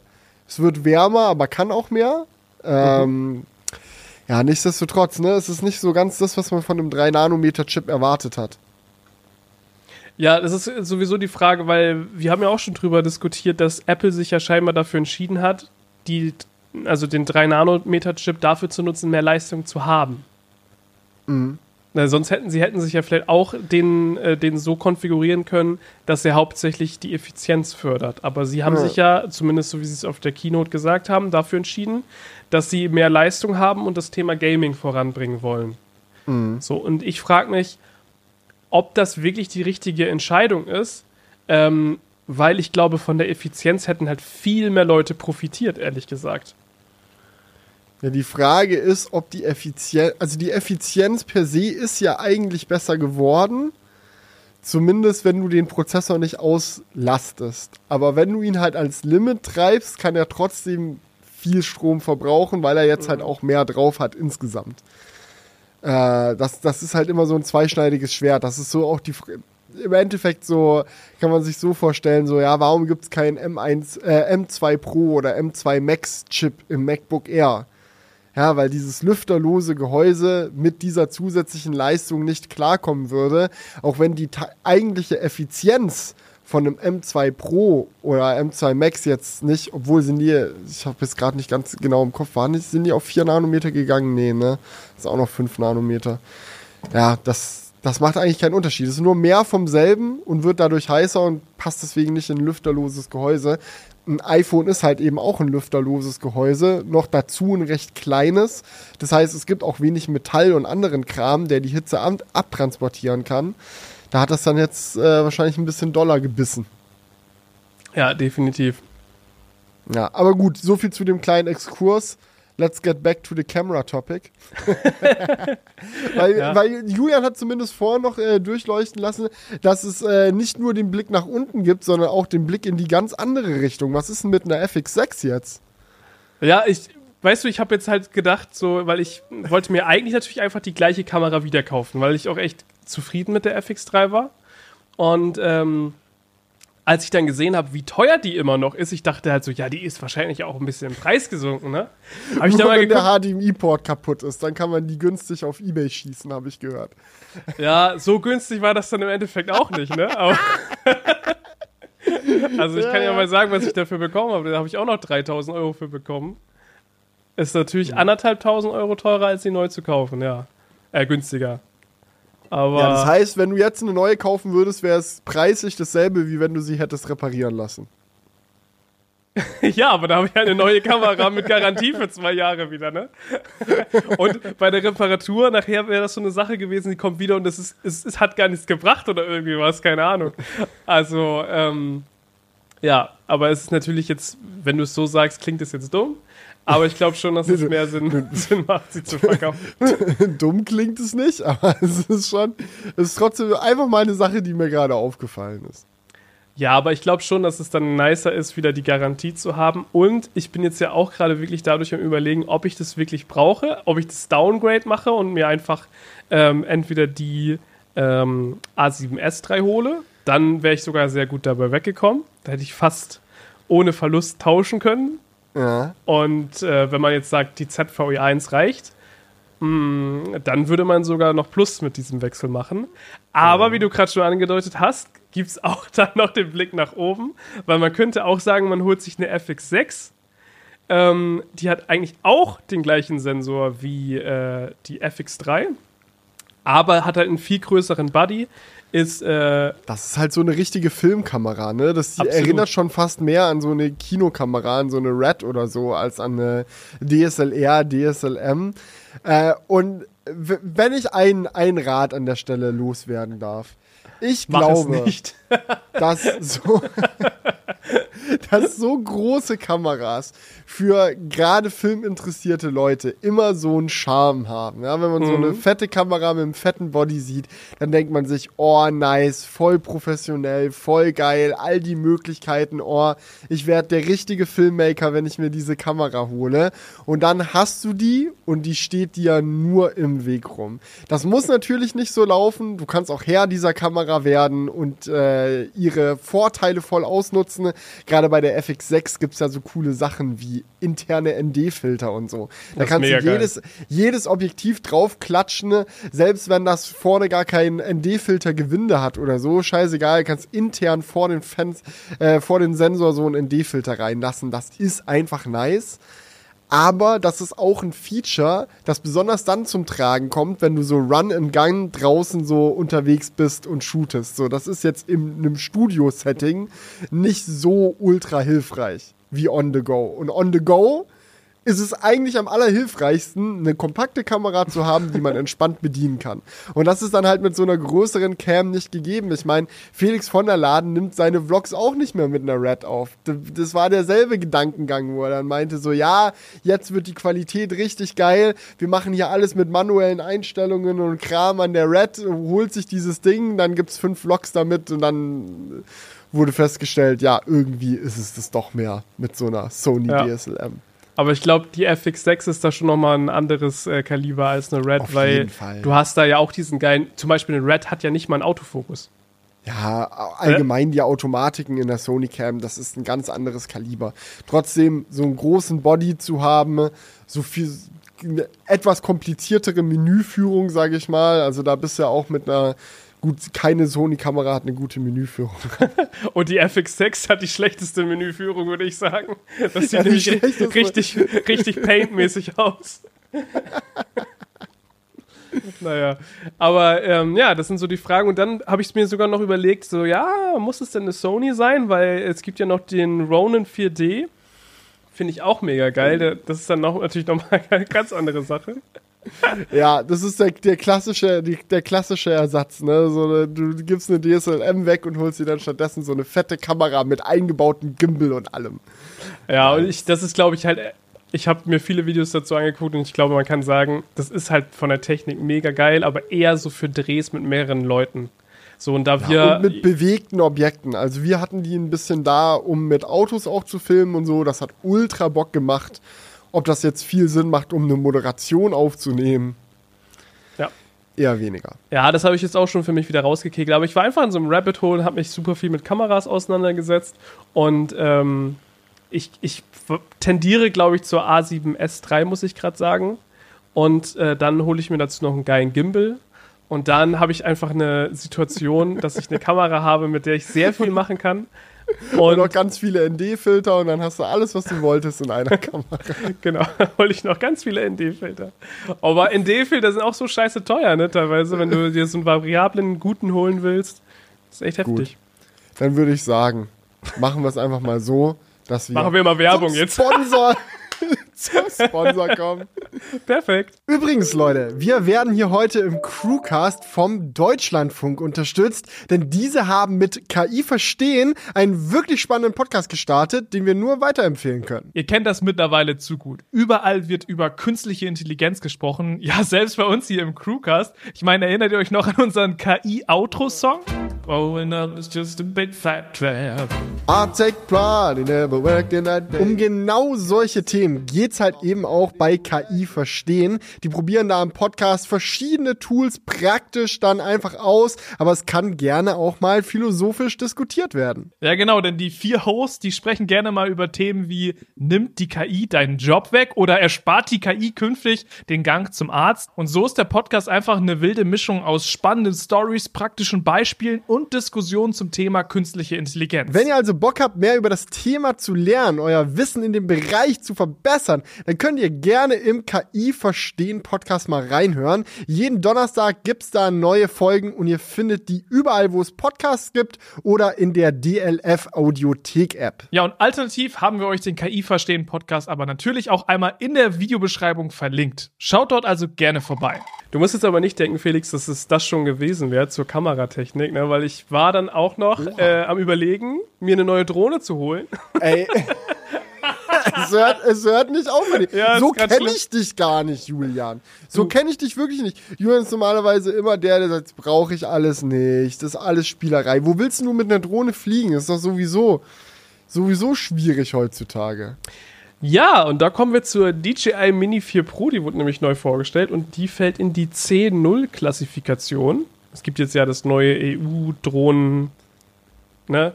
Speaker 2: es wird wärmer, aber kann auch mehr. Ähm, ja, nichtsdestotrotz, ne, es ist nicht so ganz das, was man von einem 3-Nanometer-Chip erwartet hat.
Speaker 1: Ja, das ist sowieso die Frage, weil wir haben ja auch schon drüber diskutiert, dass Apple sich ja scheinbar dafür entschieden hat, die, also den 3-Nanometer-Chip dafür zu nutzen, mehr Leistung zu haben. Mhm. Na, sonst hätten sie hätten sich ja vielleicht auch den, äh, den so konfigurieren können, dass er hauptsächlich die Effizienz fördert. Aber sie haben ja. sich ja, zumindest so wie sie es auf der Keynote gesagt haben, dafür entschieden, dass sie mehr Leistung haben und das Thema Gaming voranbringen wollen. Mhm. So, und ich frage mich, ob das wirklich die richtige Entscheidung ist, ähm, weil ich glaube, von der Effizienz hätten halt viel mehr Leute profitiert, ehrlich gesagt.
Speaker 2: Ja, die Frage ist, ob die Effizienz, also die Effizienz per se ist ja eigentlich besser geworden. Zumindest, wenn du den Prozessor nicht auslastest. Aber wenn du ihn halt als Limit treibst, kann er trotzdem viel Strom verbrauchen, weil er jetzt halt mhm. auch mehr drauf hat insgesamt. Äh, das, das ist halt immer so ein zweischneidiges Schwert. Das ist so auch die, im Endeffekt so, kann man sich so vorstellen, so, ja, warum gibt es keinen M1, äh, M2 Pro oder M2 Max Chip im MacBook Air? Ja, weil dieses lüfterlose Gehäuse mit dieser zusätzlichen Leistung nicht klarkommen würde, auch wenn die eigentliche Effizienz von einem M2 Pro oder M2 Max jetzt nicht, obwohl sind die, ich habe jetzt gerade nicht ganz genau im Kopf, waren die, sind die auf 4 Nanometer gegangen? Nee, ne? Ist auch noch 5 Nanometer. Ja, das, das macht eigentlich keinen Unterschied. Es ist nur mehr vom selben und wird dadurch heißer und passt deswegen nicht in ein lüfterloses Gehäuse. Ein iPhone ist halt eben auch ein lüfterloses Gehäuse, noch dazu ein recht kleines. Das heißt, es gibt auch wenig Metall und anderen Kram, der die Hitze ab abtransportieren kann. Da hat das dann jetzt äh, wahrscheinlich ein bisschen doller gebissen.
Speaker 1: Ja, definitiv.
Speaker 2: Ja, aber gut, so viel zu dem kleinen Exkurs. Let's get back to the camera topic. (laughs) weil, ja. weil Julian hat zumindest vorher noch äh, durchleuchten lassen, dass es äh, nicht nur den Blick nach unten gibt, sondern auch den Blick in die ganz andere Richtung. Was ist denn mit einer FX6 jetzt?
Speaker 1: Ja, ich, weißt du, ich habe jetzt halt gedacht, so, weil ich wollte mir eigentlich natürlich einfach die gleiche Kamera wieder kaufen, weil ich auch echt zufrieden mit der FX3 war. Und ähm, als ich dann gesehen habe, wie teuer die immer noch ist, ich dachte halt so, ja, die ist wahrscheinlich auch ein bisschen im Preis gesunken, ne?
Speaker 2: Hab ich Nur wenn geguckt, der HDMI-Port kaputt ist, dann kann man die günstig auf Ebay schießen, habe ich gehört.
Speaker 1: Ja, so günstig war das dann im Endeffekt auch nicht, ne? (laughs) also ich kann ja mal sagen, was ich dafür bekommen habe. Da habe ich auch noch 3000 Euro für bekommen. Ist natürlich anderthalbtausend Euro teurer, als sie neu zu kaufen, ja. Äh, günstiger. Aber
Speaker 2: ja, das heißt, wenn du jetzt eine neue kaufen würdest, wäre es preislich dasselbe, wie wenn du sie hättest reparieren lassen. (laughs)
Speaker 1: ja, aber da habe ich eine neue Kamera mit Garantie für zwei Jahre wieder, ne? Und bei der Reparatur nachher wäre das so eine Sache gewesen, die kommt wieder und es, ist, es, es hat gar nichts gebracht oder irgendwie was, keine Ahnung. Also, ähm, ja, aber es ist natürlich jetzt, wenn du es so sagst, klingt es jetzt dumm. Aber ich glaube schon, dass es mehr Sinn, (laughs) Sinn, macht, sie zu verkaufen. (laughs)
Speaker 2: Dumm klingt es nicht, (laughs) aber es ist schon, es ist trotzdem einfach mal eine Sache, die mir gerade aufgefallen ist.
Speaker 1: Ja, aber ich glaube schon, dass es dann nicer ist, wieder die Garantie zu haben. Und ich bin jetzt ja auch gerade wirklich dadurch am Überlegen, ob ich das wirklich brauche, ob ich das Downgrade mache und mir einfach ähm, entweder die ähm, A7S3 hole. Dann wäre ich sogar sehr gut dabei weggekommen. Da hätte ich fast ohne Verlust tauschen können. Ja. Und äh, wenn man jetzt sagt, die ZVE1 reicht, mh, mm, dann würde man sogar noch Plus mit diesem Wechsel machen. Aber ja. wie du gerade schon angedeutet hast, gibt es auch (laughs) dann noch den Blick nach oben, weil man könnte auch sagen, man holt sich eine FX6. Ähm, die hat eigentlich auch den gleichen Sensor wie äh, die FX3, aber hat halt einen viel größeren Body, ist. Äh,
Speaker 2: das ist halt so eine richtige Filmkamera, ne? Das erinnert schon fast mehr an so eine Kinokamera, an so eine Red oder so, als an eine DSLR, DSLM. Äh, und wenn ich ein, ein Rat an der Stelle loswerden darf. Ich Mach glaube, dass so, (laughs) (laughs) dass so große Kameras für gerade filminteressierte Leute immer so einen Charme haben. Ja, wenn man mhm. so eine mhm. fette Kamera mit einem fetten Body sieht, dann denkt man sich, oh nice, voll professionell, voll geil, all die Möglichkeiten, oh, ich werde der richtige Filmmaker, wenn ich mir diese Kamera hole. Und dann hast du die und die steht dir nur im Weg rum. Das muss natürlich nicht so laufen. Du kannst auch Herr dieser Kamera werden und äh, ihre Vorteile voll ausnutzen. Gerade bei der FX6 gibt es ja so coole Sachen wie interne ND-Filter und so. Da kannst du jedes, jedes Objektiv draufklatschen, selbst wenn das vorne gar kein ND-Filter-Gewinde hat oder so. Scheißegal, kannst intern vor den Fans, äh, vor den Sensor so einen ND-Filter reinlassen. Das ist einfach nice aber das ist auch ein Feature, das besonders dann zum Tragen kommt, wenn du so Run and Gun draußen so unterwegs bist und shootest. So, das ist jetzt in einem Studio-Setting nicht so ultra hilfreich wie on the go. Und on the go ist es eigentlich am allerhilfreichsten, eine kompakte Kamera zu haben, die man entspannt bedienen kann. Und das ist dann halt mit so einer größeren Cam nicht gegeben. Ich meine, Felix von der Laden nimmt seine Vlogs auch nicht mehr mit einer Red auf. Das war derselbe Gedankengang, wo er dann meinte so, ja, jetzt wird die Qualität richtig geil. Wir machen hier alles mit manuellen Einstellungen und Kram an der Red, holt sich dieses Ding, dann gibt's fünf Vlogs damit und dann wurde festgestellt, ja, irgendwie ist es das doch mehr mit so einer Sony ja. DSLM.
Speaker 1: Aber ich glaube, die FX6 ist da schon nochmal ein anderes äh, Kaliber als eine Red, Auf weil du hast da ja auch diesen geilen, zum Beispiel eine Red hat ja nicht mal einen Autofokus.
Speaker 2: Ja, allgemein die Automatiken in der Sony Cam, das ist ein ganz anderes Kaliber. Trotzdem so einen großen Body zu haben, so viel etwas kompliziertere Menüführung, sage ich mal. Also da bist du ja auch mit einer Gut, keine Sony-Kamera hat eine gute Menüführung. (laughs)
Speaker 1: Und die FX6 hat die schlechteste Menüführung, würde ich sagen. Das sieht ja, nämlich richtig, richtig paintmäßig aus. naja, aber ähm, ja, das sind so die Fragen. Und dann habe ich es mir sogar noch überlegt, so, ja, muss es denn eine Sony sein? Weil es gibt ja noch den Ronin 4D. Finde ich auch mega geil. Das ist dann noch, natürlich nochmal (laughs) eine ganz andere Sache. (laughs)
Speaker 2: Ja, das ist der, der klassische, der klassische Ersatz, ne? So eine, du gibst eine DSLM weg und holst dir dann stattdessen so eine fette Kamera mit eingebautem Gimbal und allem.
Speaker 1: Ja, und ich, das ist, glaube ich, halt ich habe mir viele Videos dazu angeguckt und ich glaube, man kann sagen, das ist halt von der Technik mega geil, aber eher so für Drehs mit mehreren Leuten. So, und da ja, wir.
Speaker 2: Und mit bewegten Objekten. Also wir hatten die ein bisschen da, um mit Autos auch zu filmen und so. Das hat ultra Bock gemacht. Ob das jetzt viel Sinn macht, um eine Moderation aufzunehmen.
Speaker 1: Ja.
Speaker 2: Eher weniger.
Speaker 1: Ja, das habe ich jetzt auch schon für mich wieder rausgekegelt. Aber ich war einfach in so einem Rabbit Hole, habe mich super viel mit Kameras auseinandergesetzt und ähm, ich, ich tendiere, glaube ich, zur A7S3, muss ich gerade sagen. Und äh, dann hole ich mir dazu noch einen geilen Gimbal. Und dann habe ich einfach eine Situation, dass ich eine Kamera habe, mit der ich sehr viel (laughs) machen kann.
Speaker 2: Und, und noch ganz viele ND-Filter und dann hast du alles, was du wolltest in einer (laughs) Kamera.
Speaker 1: genau, hole ich noch ganz viele ND-Filter. Aber ND-Filter sind auch so scheiße teuer, ne? Teilweise, wenn du dir so einen variablen guten holen willst. Das ist echt heftig.
Speaker 2: Gut. Dann würde ich sagen, machen wir es einfach mal so dass wir
Speaker 1: Machen wir mal Werbung jetzt.
Speaker 2: Sponsor (laughs) zum Sponsor (laughs) kommen.
Speaker 1: Perfekt.
Speaker 2: Übrigens, Leute, wir werden hier heute im Crewcast vom Deutschlandfunk unterstützt, denn diese haben mit KI Verstehen einen wirklich spannenden Podcast gestartet, den wir nur weiterempfehlen können.
Speaker 3: Ihr kennt das mittlerweile zu gut. Überall wird über künstliche Intelligenz gesprochen. (laughs) Ja, selbst bei uns hier im Crewcast. Ich meine, erinnert ihr euch noch an unseren KI-Outro-Song? Growing up is just a big fat trap.
Speaker 2: I take pride in never working that day. Um genau solche Themen geht's halt eben auch bei KI verstehen. Die probieren da im Podcast verschiedene Tools praktisch dann einfach aus, aber es kann gerne auch mal philosophisch diskutiert werden.
Speaker 3: Ja, genau, denn die vier Hosts, die sprechen gerne mal über Themen wie nimmt die KI deinen Job weg oder erspart die KI künftig den Gang zum Arzt? Und so ist der Podcast einfach eine wilde Mischung aus spannenden Stories, praktischen Beispielen und Diskussionen zum Thema künstliche Intelligenz.
Speaker 2: Wenn ihr also Bock habt, mehr über das Thema zu lernen, euer Wissen in dem Bereich zu verbessern, dann könnt ihr gerne im KI Verstehen Podcast mal reinhören. Jeden Donnerstag gibt's da neue Folgen und ihr findet die überall, wo es Podcasts gibt oder in der DLF Audiothek App.
Speaker 3: Ja, und alternativ haben wir euch den KI Verstehen Podcast aber natürlich auch einmal in der Videobeschreibung verlinkt. Schaut dort also gerne vorbei.
Speaker 1: Du musst jetzt aber nicht denken, Felix, dass es das schon gewesen wäre zur Kameratechnik, ne? weil ich war dann auch noch äh, am überlegen, mir eine neue Drohne zu holen.
Speaker 2: Ey. (laughs) es, hört, es hört nicht auf. (laughs) Ja, so kenne ich dich gar nicht, Julian. So kenne ich dich wirklich nicht. Julian ist normalerweise immer der, der sagt, brauche ich alles nicht. Das ist alles Spielerei. Wo willst du mit einer Drohne fliegen? Das ist doch sowieso, sowieso schwierig heutzutage.
Speaker 1: Ja, und da kommen wir zur DJI Mini 4 Pro, die wurde nämlich neu vorgestellt und die fällt in die C0-Klassifikation. Es gibt jetzt ja das neue EU-Drohnen, ne?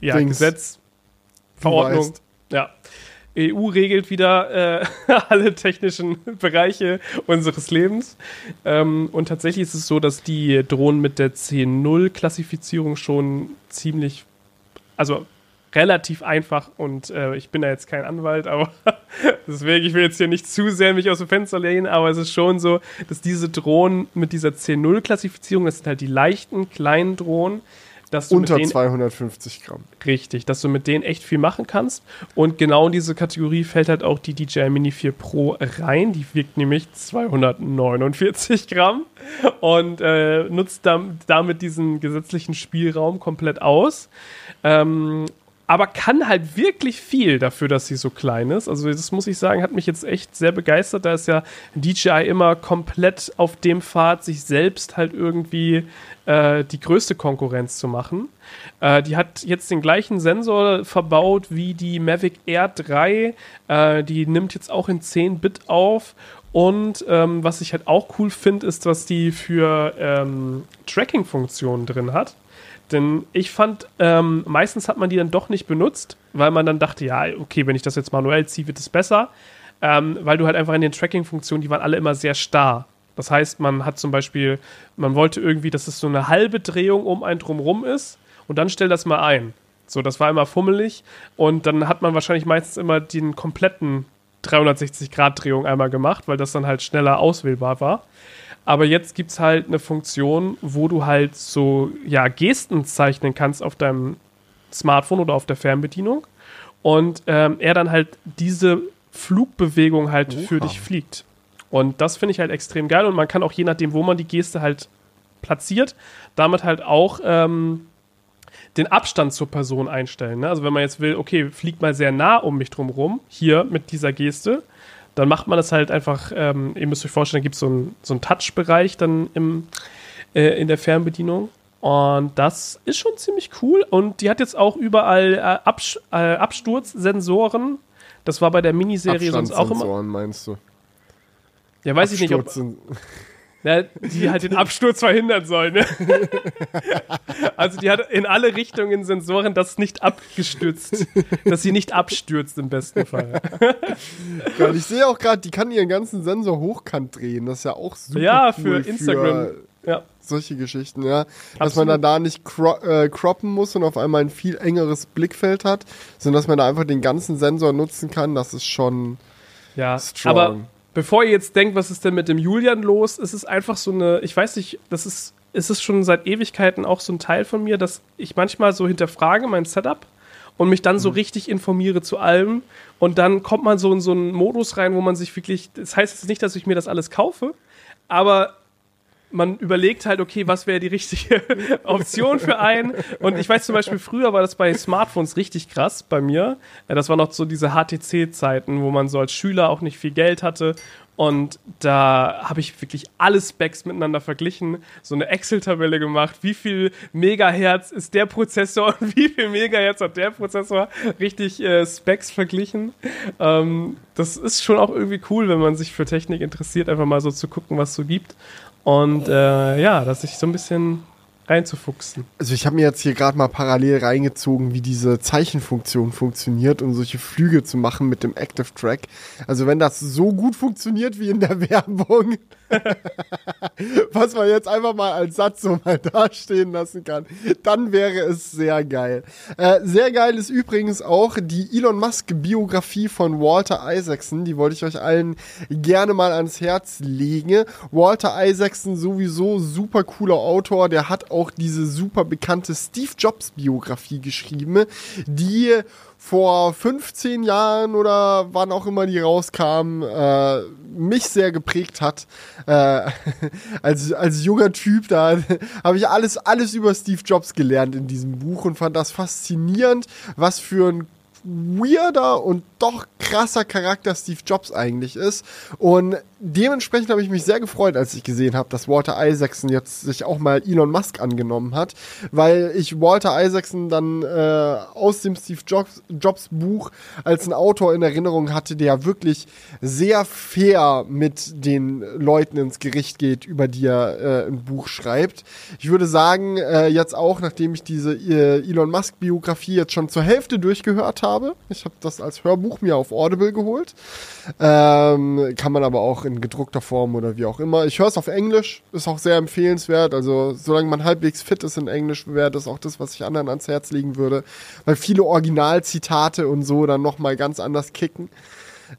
Speaker 1: Ja, Dings. Gesetz, Verordnung. Ja. EU regelt wieder äh, (laughs) alle technischen Bereiche unseres Lebens. Ähm, und tatsächlich ist es so, dass die Drohnen mit der C0-Klassifizierung schon ziemlich, also relativ einfach und äh, ich bin da jetzt kein Anwalt, aber (laughs) deswegen, ich will jetzt hier nicht zu sehr mich aus dem Fenster lehnen, aber es ist schon so, dass diese Drohnen mit dieser C0-Klassifizierung, das sind halt die leichten, kleinen Drohnen, dass
Speaker 2: du unter denen, 250 Gramm.
Speaker 1: Richtig, dass du mit denen echt viel machen kannst. Und genau in diese Kategorie fällt halt auch die DJI Mini 4 Pro rein. Die wiegt nämlich 249 Gramm und äh, nutzt damit diesen gesetzlichen Spielraum komplett aus. Ähm, aber kann halt wirklich viel dafür, dass sie so klein ist. Also das muss ich sagen, hat mich jetzt echt sehr begeistert. Da ist ja DJI immer komplett auf dem Pfad, sich selbst halt irgendwie äh, die größte Konkurrenz zu machen. Äh, die hat jetzt den gleichen Sensor verbaut wie die Mavic Air 3. Äh, die nimmt jetzt auch in 10 Bit auf und ähm, was ich halt auch cool finde, ist, was die für ähm, Tracking-Funktionen drin hat. Denn ich fand, ähm, meistens hat man die dann doch nicht benutzt, weil man dann dachte, ja, okay, wenn ich das jetzt manuell ziehe, wird es besser. Ähm, weil du halt einfach in den Tracking-Funktionen, die waren alle immer sehr starr. Das heißt, man hat zum Beispiel, man wollte irgendwie, dass es so eine halbe Drehung um ein drumrum ist und dann stell das mal ein. So, das war immer fummelig und dann hat man wahrscheinlich meistens immer den kompletten 360-Grad-Drehung einmal gemacht, weil das dann halt schneller auswählbar war. Aber jetzt gibt es halt eine Funktion, wo du halt so ja, Gesten zeichnen kannst auf deinem Smartphone oder auf der Fernbedienung. Und ähm, er dann halt diese Flugbewegung halt
Speaker 2: Oha.
Speaker 1: für dich fliegt. Und das finde ich halt extrem geil. Und man kann auch je nachdem, wo man die Geste halt platziert, damit halt auch ähm, den Abstand zur Person einstellen. Ne? Also wenn man jetzt will, okay, fliegt mal sehr nah um mich drum rum, hier mit dieser Geste, dann macht man das halt einfach, ähm, ihr müsst euch vorstellen, da gibt so es ein, so einen Touch-Bereich dann im, äh, in der Fernbedienung. Und das ist schon ziemlich cool. Und die hat jetzt auch überall äh, Abs äh, Absturzsensoren. Das war bei der Miniserie sonst auch immer.
Speaker 2: Abstandssensoren, meinst du?
Speaker 1: Ja, weiß ich nicht, ob, (laughs) Ja, die halt den Absturz verhindern sollen. Ne? (laughs) also die hat in alle Richtungen Sensoren, dass nicht abgestürzt, dass sie nicht abstürzt im besten Fall. (laughs)
Speaker 2: Ich sehe auch gerade, die kann ihren ganzen Sensor hochkant drehen. Das ist ja auch super
Speaker 1: Ja,
Speaker 2: cool
Speaker 1: für Instagram. Ja.
Speaker 2: solche Geschichten, ja. Dass
Speaker 1: Absolut.
Speaker 2: man dann da nicht cro äh, croppen muss und auf einmal ein viel engeres Blickfeld hat, sondern dass man da einfach den ganzen Sensor nutzen kann, das ist schon
Speaker 1: Ja,
Speaker 2: strong.
Speaker 1: aber bevor ihr jetzt denkt, was ist denn mit dem Julian los, ist es einfach so eine, ich weiß nicht, das ist, ist es schon seit Ewigkeiten auch so ein Teil von mir, dass ich manchmal so hinterfrage mein Setup und mich dann so
Speaker 2: Mhm.
Speaker 1: richtig informiere zu allem und dann kommt man so in so einen Modus rein, wo man sich wirklich, das heißt jetzt nicht, dass ich mir das alles kaufe, aber man überlegt halt, okay, was wäre die richtige (laughs) Option für einen? Und ich weiß zum Beispiel, früher war das bei Smartphones richtig krass bei mir. Äh, Das war noch so diese HTC-Zeiten, wo man so als Schüler auch nicht viel Geld hatte. Und da habe ich wirklich alle Specs miteinander verglichen, so eine Excel-Tabelle gemacht, wie viel Megahertz ist der Prozessor (laughs) und wie viel Megahertz hat der Prozessor, richtig äh, Specs verglichen. Ähm, das ist schon auch irgendwie cool, wenn man sich für Technik interessiert, einfach mal so zu gucken, was es so gibt. Und äh, ja, dass sich so ein bisschen reinzufuchsen.
Speaker 2: Also ich habe mir jetzt hier gerade mal parallel reingezogen, wie diese Zeichenfunktion funktioniert, um solche Flüge zu machen mit dem Active Track. Also wenn das so gut funktioniert wie in der (laughs) Werbung, (laughs) was man jetzt einfach mal als Satz so mal (laughs) dastehen lassen kann, dann wäre es sehr geil. Äh, sehr geil ist übrigens auch die Elon Musk Biografie von Walter Isaacson. Die wollte ich euch allen gerne mal ans Herz legen. Walter Isaacson sowieso super cooler Autor. Der hat auch diese super bekannte Steve Jobs Biografie geschrieben, die vor 15 Jahren oder wann auch immer die rauskam, äh, mich sehr geprägt hat. Äh, (laughs) als, als junger Typ, da (laughs) habe ich alles, alles über Steve Jobs gelernt in diesem Buch und fand das faszinierend, was für ein weirder und doch krasser Charakter Steve Jobs eigentlich ist. Und dementsprechend habe ich mich sehr gefreut, als ich gesehen habe, dass Walter Isaacson jetzt sich auch mal Elon Musk angenommen hat, weil ich Walter Isaacson dann äh, aus dem Steve Jobs, Jobs Buch als ein Autor in Erinnerung hatte, der wirklich sehr fair mit den Leuten ins Gericht geht, über die er äh, ein Buch schreibt. Ich würde sagen, äh, jetzt auch, nachdem ich diese äh, Elon Musk Biografie jetzt schon zur Hälfte durchgehört habe, ich habe das als Hörbuch mir auf Audible geholt, ähm, kann man aber auch in gedruckter Form oder wie auch immer. Ich höre es auf Englisch, ist auch sehr empfehlenswert. Also solange man halbwegs fit ist in Englisch, wäre das auch das, was ich anderen ans Herz legen würde, weil viele Originalzitate und so dann noch mal ganz anders kicken.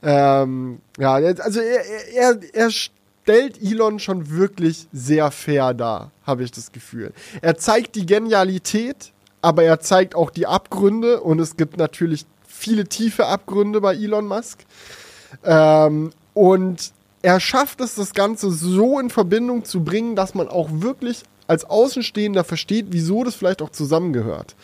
Speaker 2: Ähm, ja, also er, er, er stellt Elon schon wirklich sehr fair dar, habe ich das Gefühl. Er zeigt die Genialität, aber er zeigt auch die Abgründe und es gibt natürlich viele tiefe Abgründe bei Elon Musk. Ähm, und er schafft es, das Ganze so in Verbindung zu bringen, dass man auch wirklich als Außenstehender versteht, wieso das vielleicht auch zusammengehört.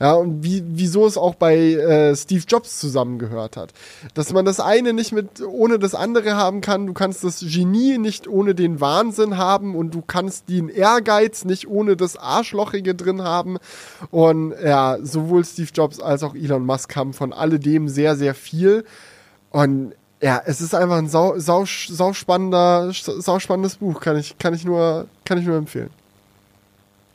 Speaker 2: Ja, und wie, wieso es auch bei äh, Steve Jobs zusammengehört hat. Dass man das eine nicht mit ohne das andere haben kann. Du kannst das Genie nicht ohne den Wahnsinn haben und du kannst den Ehrgeiz nicht ohne das Arschlochige drin haben. Und ja, sowohl Steve Jobs als auch Elon Musk haben von alledem sehr, sehr viel. Und ja, es ist einfach ein sau, sau, sau spannender, sau spannendes Buch. Kann ich, kann ich nur, kann ich nur empfehlen.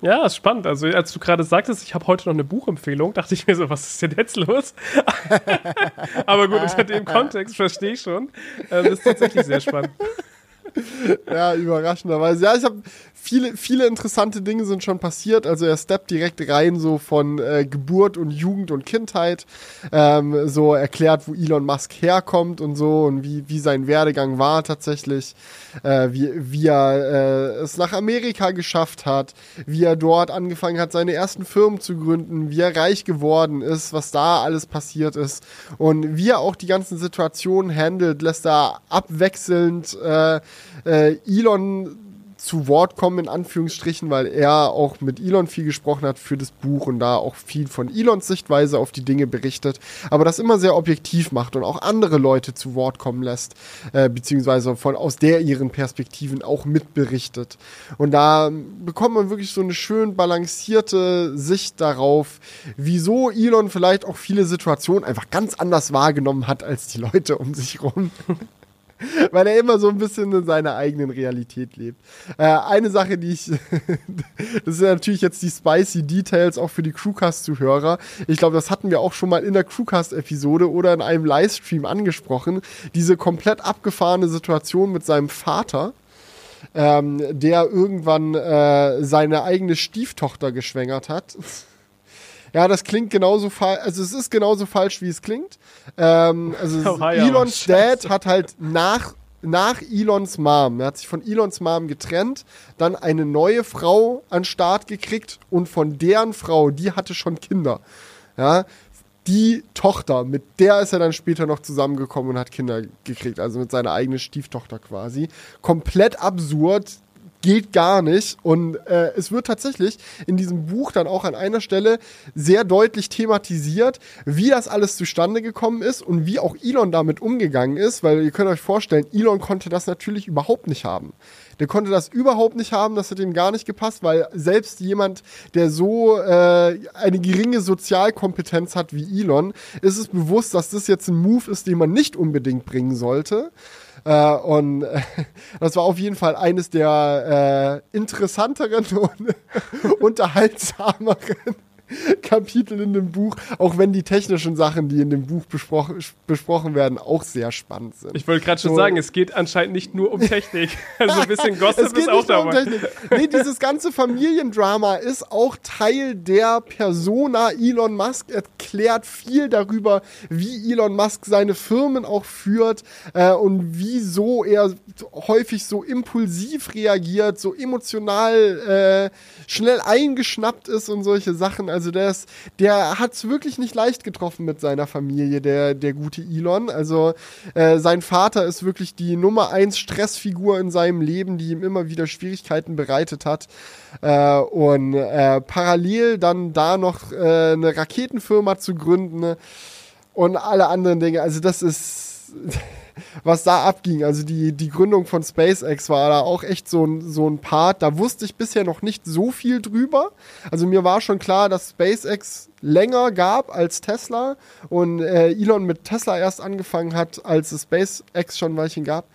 Speaker 1: Ja, ist spannend. Also, als du gerade sagtest, ich habe heute noch eine Buchempfehlung, dachte ich mir so, was ist denn jetzt los? (laughs) Aber gut, unter dem Kontext verstehe ich schon. Ähm, das ist tatsächlich sehr spannend. (laughs)
Speaker 2: ja, überraschenderweise. Ja, ich habe viele, viele interessante Dinge sind schon passiert. Also er steppt direkt rein, so von äh, Geburt und Jugend und Kindheit. Ähm, so erklärt, wo Elon Musk herkommt und so und wie, wie sein Werdegang war tatsächlich. Äh, wie, wie er äh, es nach Amerika geschafft hat, wie er dort angefangen hat, seine ersten Firmen zu gründen, wie er reich geworden ist, was da alles passiert ist und wie er auch die ganzen Situationen handelt, lässt er abwechselnd äh, äh, Elon zu Wort kommen, in Anführungsstrichen, weil er auch mit Elon viel gesprochen hat für das Buch und da auch viel von Elons Sichtweise auf die Dinge berichtet, aber das immer sehr objektiv macht und auch andere Leute zu Wort kommen lässt, äh, beziehungsweise von aus der ihren Perspektiven auch mitberichtet. Und da bekommt man wirklich so eine schön balancierte Sicht darauf, wieso Elon vielleicht auch viele Situationen einfach ganz anders wahrgenommen hat als die Leute um sich rum. (laughs) Weil er immer so ein bisschen in seiner eigenen Realität lebt. Äh, eine Sache, die ich. (laughs) das sind natürlich jetzt die spicy Details auch für die Crewcast-Zuhörer. Ich glaube, das hatten wir auch schon mal in der Crewcast-Episode oder in einem Livestream angesprochen. Diese komplett abgefahrene Situation mit seinem Vater. Ähm, der irgendwann äh, seine eigene Stieftochter geschwängert hat. (laughs) Ja, das klingt genauso falsch, also es ist genauso falsch, wie es klingt. Ähm, also oh, (laughs) Elons Dad hat halt nach, nach Elons Mom, er hat sich von Elons Mom getrennt, dann eine neue Frau an Start gekriegt und von deren Frau, die hatte schon Kinder. Ja, die Tochter, mit der ist er dann später noch zusammengekommen und hat Kinder gekriegt, also mit seiner eigenen Stieftochter quasi. Komplett absurd, geht gar nicht. Und äh, es wird tatsächlich in diesem Buch dann auch an einer Stelle sehr deutlich thematisiert, wie das alles zustande gekommen ist und wie auch Elon damit umgegangen ist, weil ihr könnt euch vorstellen, Elon konnte das natürlich überhaupt nicht haben. Der konnte das überhaupt nicht haben, das hat ihm gar nicht gepasst, weil selbst jemand, der so äh, eine geringe Sozialkompetenz hat wie Elon, ist es bewusst, dass das jetzt ein Move ist, den man nicht unbedingt bringen sollte. Äh, und äh, (laughs) das war auf jeden Fall eines der äh, interessanteren (laughs) und unterhaltsameren (laughs) Kapitel in dem Buch, auch wenn die technischen Sachen, die in dem Buch besprochen, besprochen werden, auch sehr spannend sind.
Speaker 1: Ich wollte gerade schon so, sagen, es geht anscheinend nicht nur um Technik. (laughs) Also ein bisschen Gossip es geht ist auch dabei. Um
Speaker 2: nee, dieses ganze Familiendrama ist auch Teil der Persona Elon Musk, erklärt viel darüber, wie Elon Musk seine Firmen auch führt äh, und wieso er häufig so impulsiv reagiert, so emotional äh, schnell eingeschnappt ist und solche Sachen. Also also der, ist, der hat es wirklich nicht leicht getroffen mit seiner Familie, der, der gute Elon. Also äh, sein Vater ist wirklich die Nummer eins Stressfigur in seinem Leben, die ihm immer wieder Schwierigkeiten bereitet hat. Äh, und äh, parallel dann da noch äh, eine Raketenfirma zu gründen und alle anderen Dinge. Also das ist (laughs) was da abging. Also die, die Gründung von SpaceX war da auch echt so ein, so ein Part. Da wusste ich bisher noch nicht so viel drüber. Also mir war schon klar, dass SpaceX länger gab als Tesla und äh, Elon mit Tesla erst angefangen hat, als es SpaceX schon ein Weilchen gab.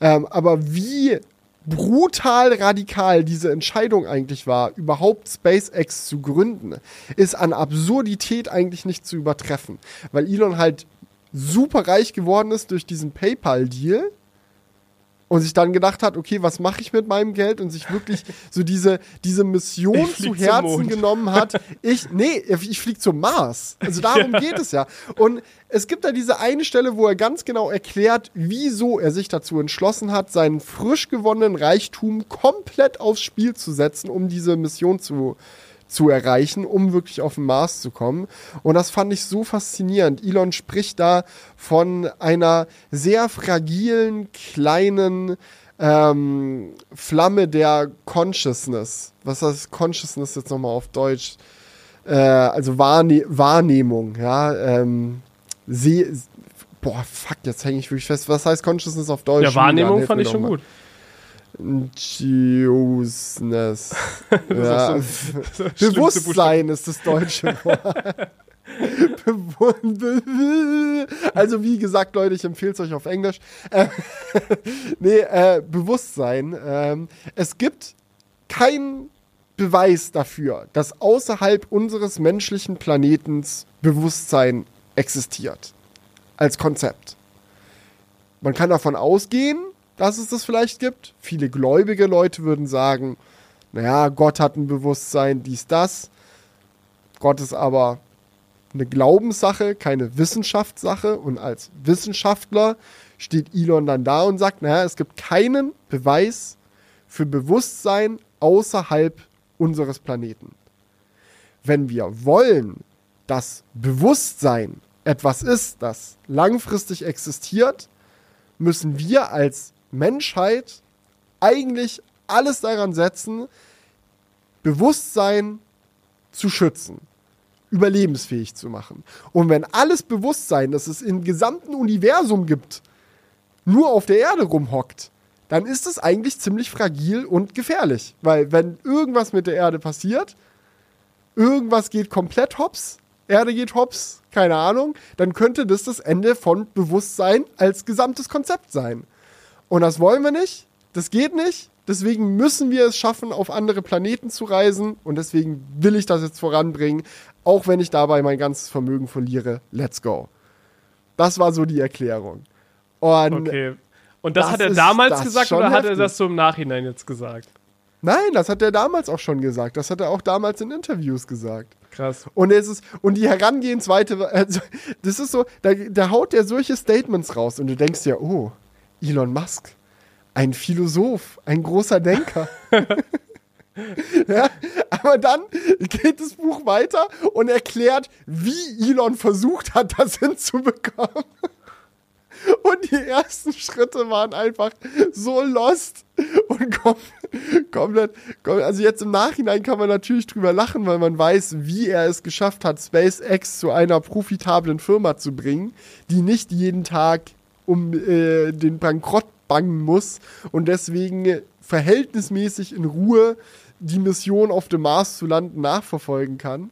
Speaker 2: Ähm, aber wie brutal radikal diese Entscheidung eigentlich war, überhaupt SpaceX zu gründen, ist an Absurdität eigentlich nicht zu übertreffen. Weil Elon halt super reich geworden ist durch diesen PayPal-Deal und sich dann gedacht hat, okay, was mache ich mit meinem Geld und sich wirklich (laughs) so diese, diese Mission zu Herzen genommen hat. Ich, nee, ich fliege zum Mars. Also darum (laughs) ja. geht es ja. Und es gibt da diese eine Stelle, wo er ganz genau erklärt, wieso er sich dazu entschlossen hat, seinen frisch gewonnenen Reichtum komplett aufs Spiel zu setzen, um diese Mission zu, äh, zu erreichen, um wirklich auf den Mars zu kommen. Und das fand ich so faszinierend. Elon spricht da von einer sehr fragilen, kleinen ähm, Flamme der Consciousness. Was heißt Consciousness jetzt nochmal auf Deutsch? Äh, also Wahrne Wahrnehmung, ja. Ähm, See Boah, fuck, jetzt hänge ich wirklich fest. Was heißt Consciousness auf Deutsch?
Speaker 1: Ja, Wahrnehmung fand ich schon gut.
Speaker 2: Juiceness. (laughs) ja. Bewusstsein ist das deutsche Wort. (laughs) also wie gesagt, Leute, ich empfehle es euch auf Englisch. Äh, (laughs) nee, äh, Bewusstsein. Ähm, es gibt keinen Beweis dafür, dass außerhalb unseres menschlichen Planetens Bewusstsein existiert. Als Konzept. Man kann davon ausgehen, dass es das vielleicht gibt. Viele gläubige Leute würden sagen, naja, Gott hat ein Bewusstsein, dies, das. Gott ist aber eine Glaubenssache, keine Wissenschaftssache. Und als Wissenschaftler steht Elon dann da und sagt, naja, es gibt keinen Beweis für Bewusstsein außerhalb unseres Planeten. Wenn wir wollen, dass Bewusstsein etwas ist, das langfristig existiert, müssen wir als Menschheit eigentlich alles daran setzen, Bewusstsein zu schützen, überlebensfähig zu machen. Und wenn alles Bewusstsein, das es im gesamten Universum gibt, nur auf der Erde rumhockt, dann ist es eigentlich ziemlich fragil und gefährlich. Weil wenn irgendwas mit der Erde passiert, irgendwas geht komplett hops, Erde geht hops, keine Ahnung, dann könnte das das Ende von Bewusstsein als gesamtes Konzept sein. Und das wollen wir nicht, das geht nicht, deswegen müssen wir es schaffen, auf andere Planeten zu reisen und deswegen will ich das jetzt voranbringen, auch wenn ich dabei mein ganzes Vermögen verliere. Let's go. Das war so die Erklärung.
Speaker 1: Und okay. Und das, das hat er damals gesagt oder hat er das so im Nachhinein jetzt gesagt?
Speaker 2: Nein, das hat er damals auch schon gesagt. Das hat er auch damals in Interviews gesagt.
Speaker 1: Krass.
Speaker 2: Und es ist, und die Herangehensweise, also, das ist so, da, da haut er solche Statements raus und du denkst ja, oh, Elon Musk, ein Philosoph, ein großer Denker. (laughs) ja, aber dann geht das Buch weiter und erklärt, wie Elon versucht hat, das hinzubekommen. Und die ersten Schritte waren einfach so lost und kom komplett, komplett. Also jetzt im Nachhinein kann man natürlich drüber lachen, weil man weiß, wie er es geschafft hat, SpaceX zu einer profitablen Firma zu bringen, die nicht jeden Tag um äh, den Bankrott bangen muss und deswegen verhältnismäßig in Ruhe die Mission auf dem Mars zu landen nachverfolgen kann.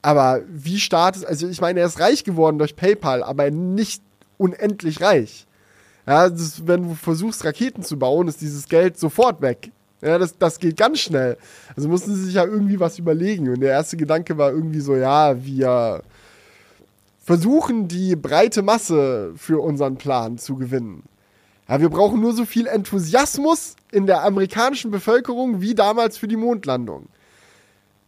Speaker 2: Aber wie startet, also ich meine, er ist reich geworden durch PayPal, aber nicht unendlich reich. Ja, das, wenn du versuchst, Raketen zu bauen, ist dieses Geld sofort weg. Ja, das, das geht ganz schnell. Also mussten sie sich ja irgendwie was überlegen. Und der erste Gedanke war irgendwie so, ja, wir versuchen die breite Masse für unseren Plan zu gewinnen. Ja, wir brauchen nur so viel Enthusiasmus in der amerikanischen Bevölkerung wie damals für die Mondlandung.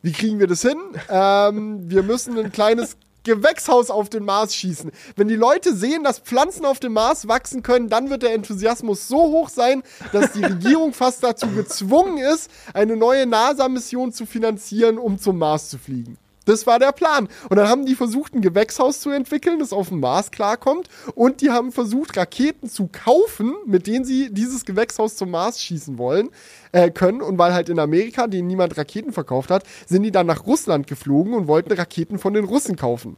Speaker 2: Wie kriegen wir das hin? (laughs) Ähm, wir müssen ein kleines Gewächshaus auf den Mars schießen. Wenn die Leute sehen, dass Pflanzen auf dem Mars wachsen können, dann wird der Enthusiasmus so hoch sein, dass die Regierung fast dazu gezwungen ist, eine neue NASA-Mission zu finanzieren, um zum Mars zu fliegen. Das war der Plan. Und dann haben die versucht, ein Gewächshaus zu entwickeln, das auf dem Mars klarkommt. Und die haben versucht, Raketen zu kaufen, mit denen sie dieses Gewächshaus zum Mars schießen wollen, äh, können. Und weil halt in Amerika denen niemand Raketen verkauft hat, sind die dann nach Russland geflogen und wollten Raketen von den Russen kaufen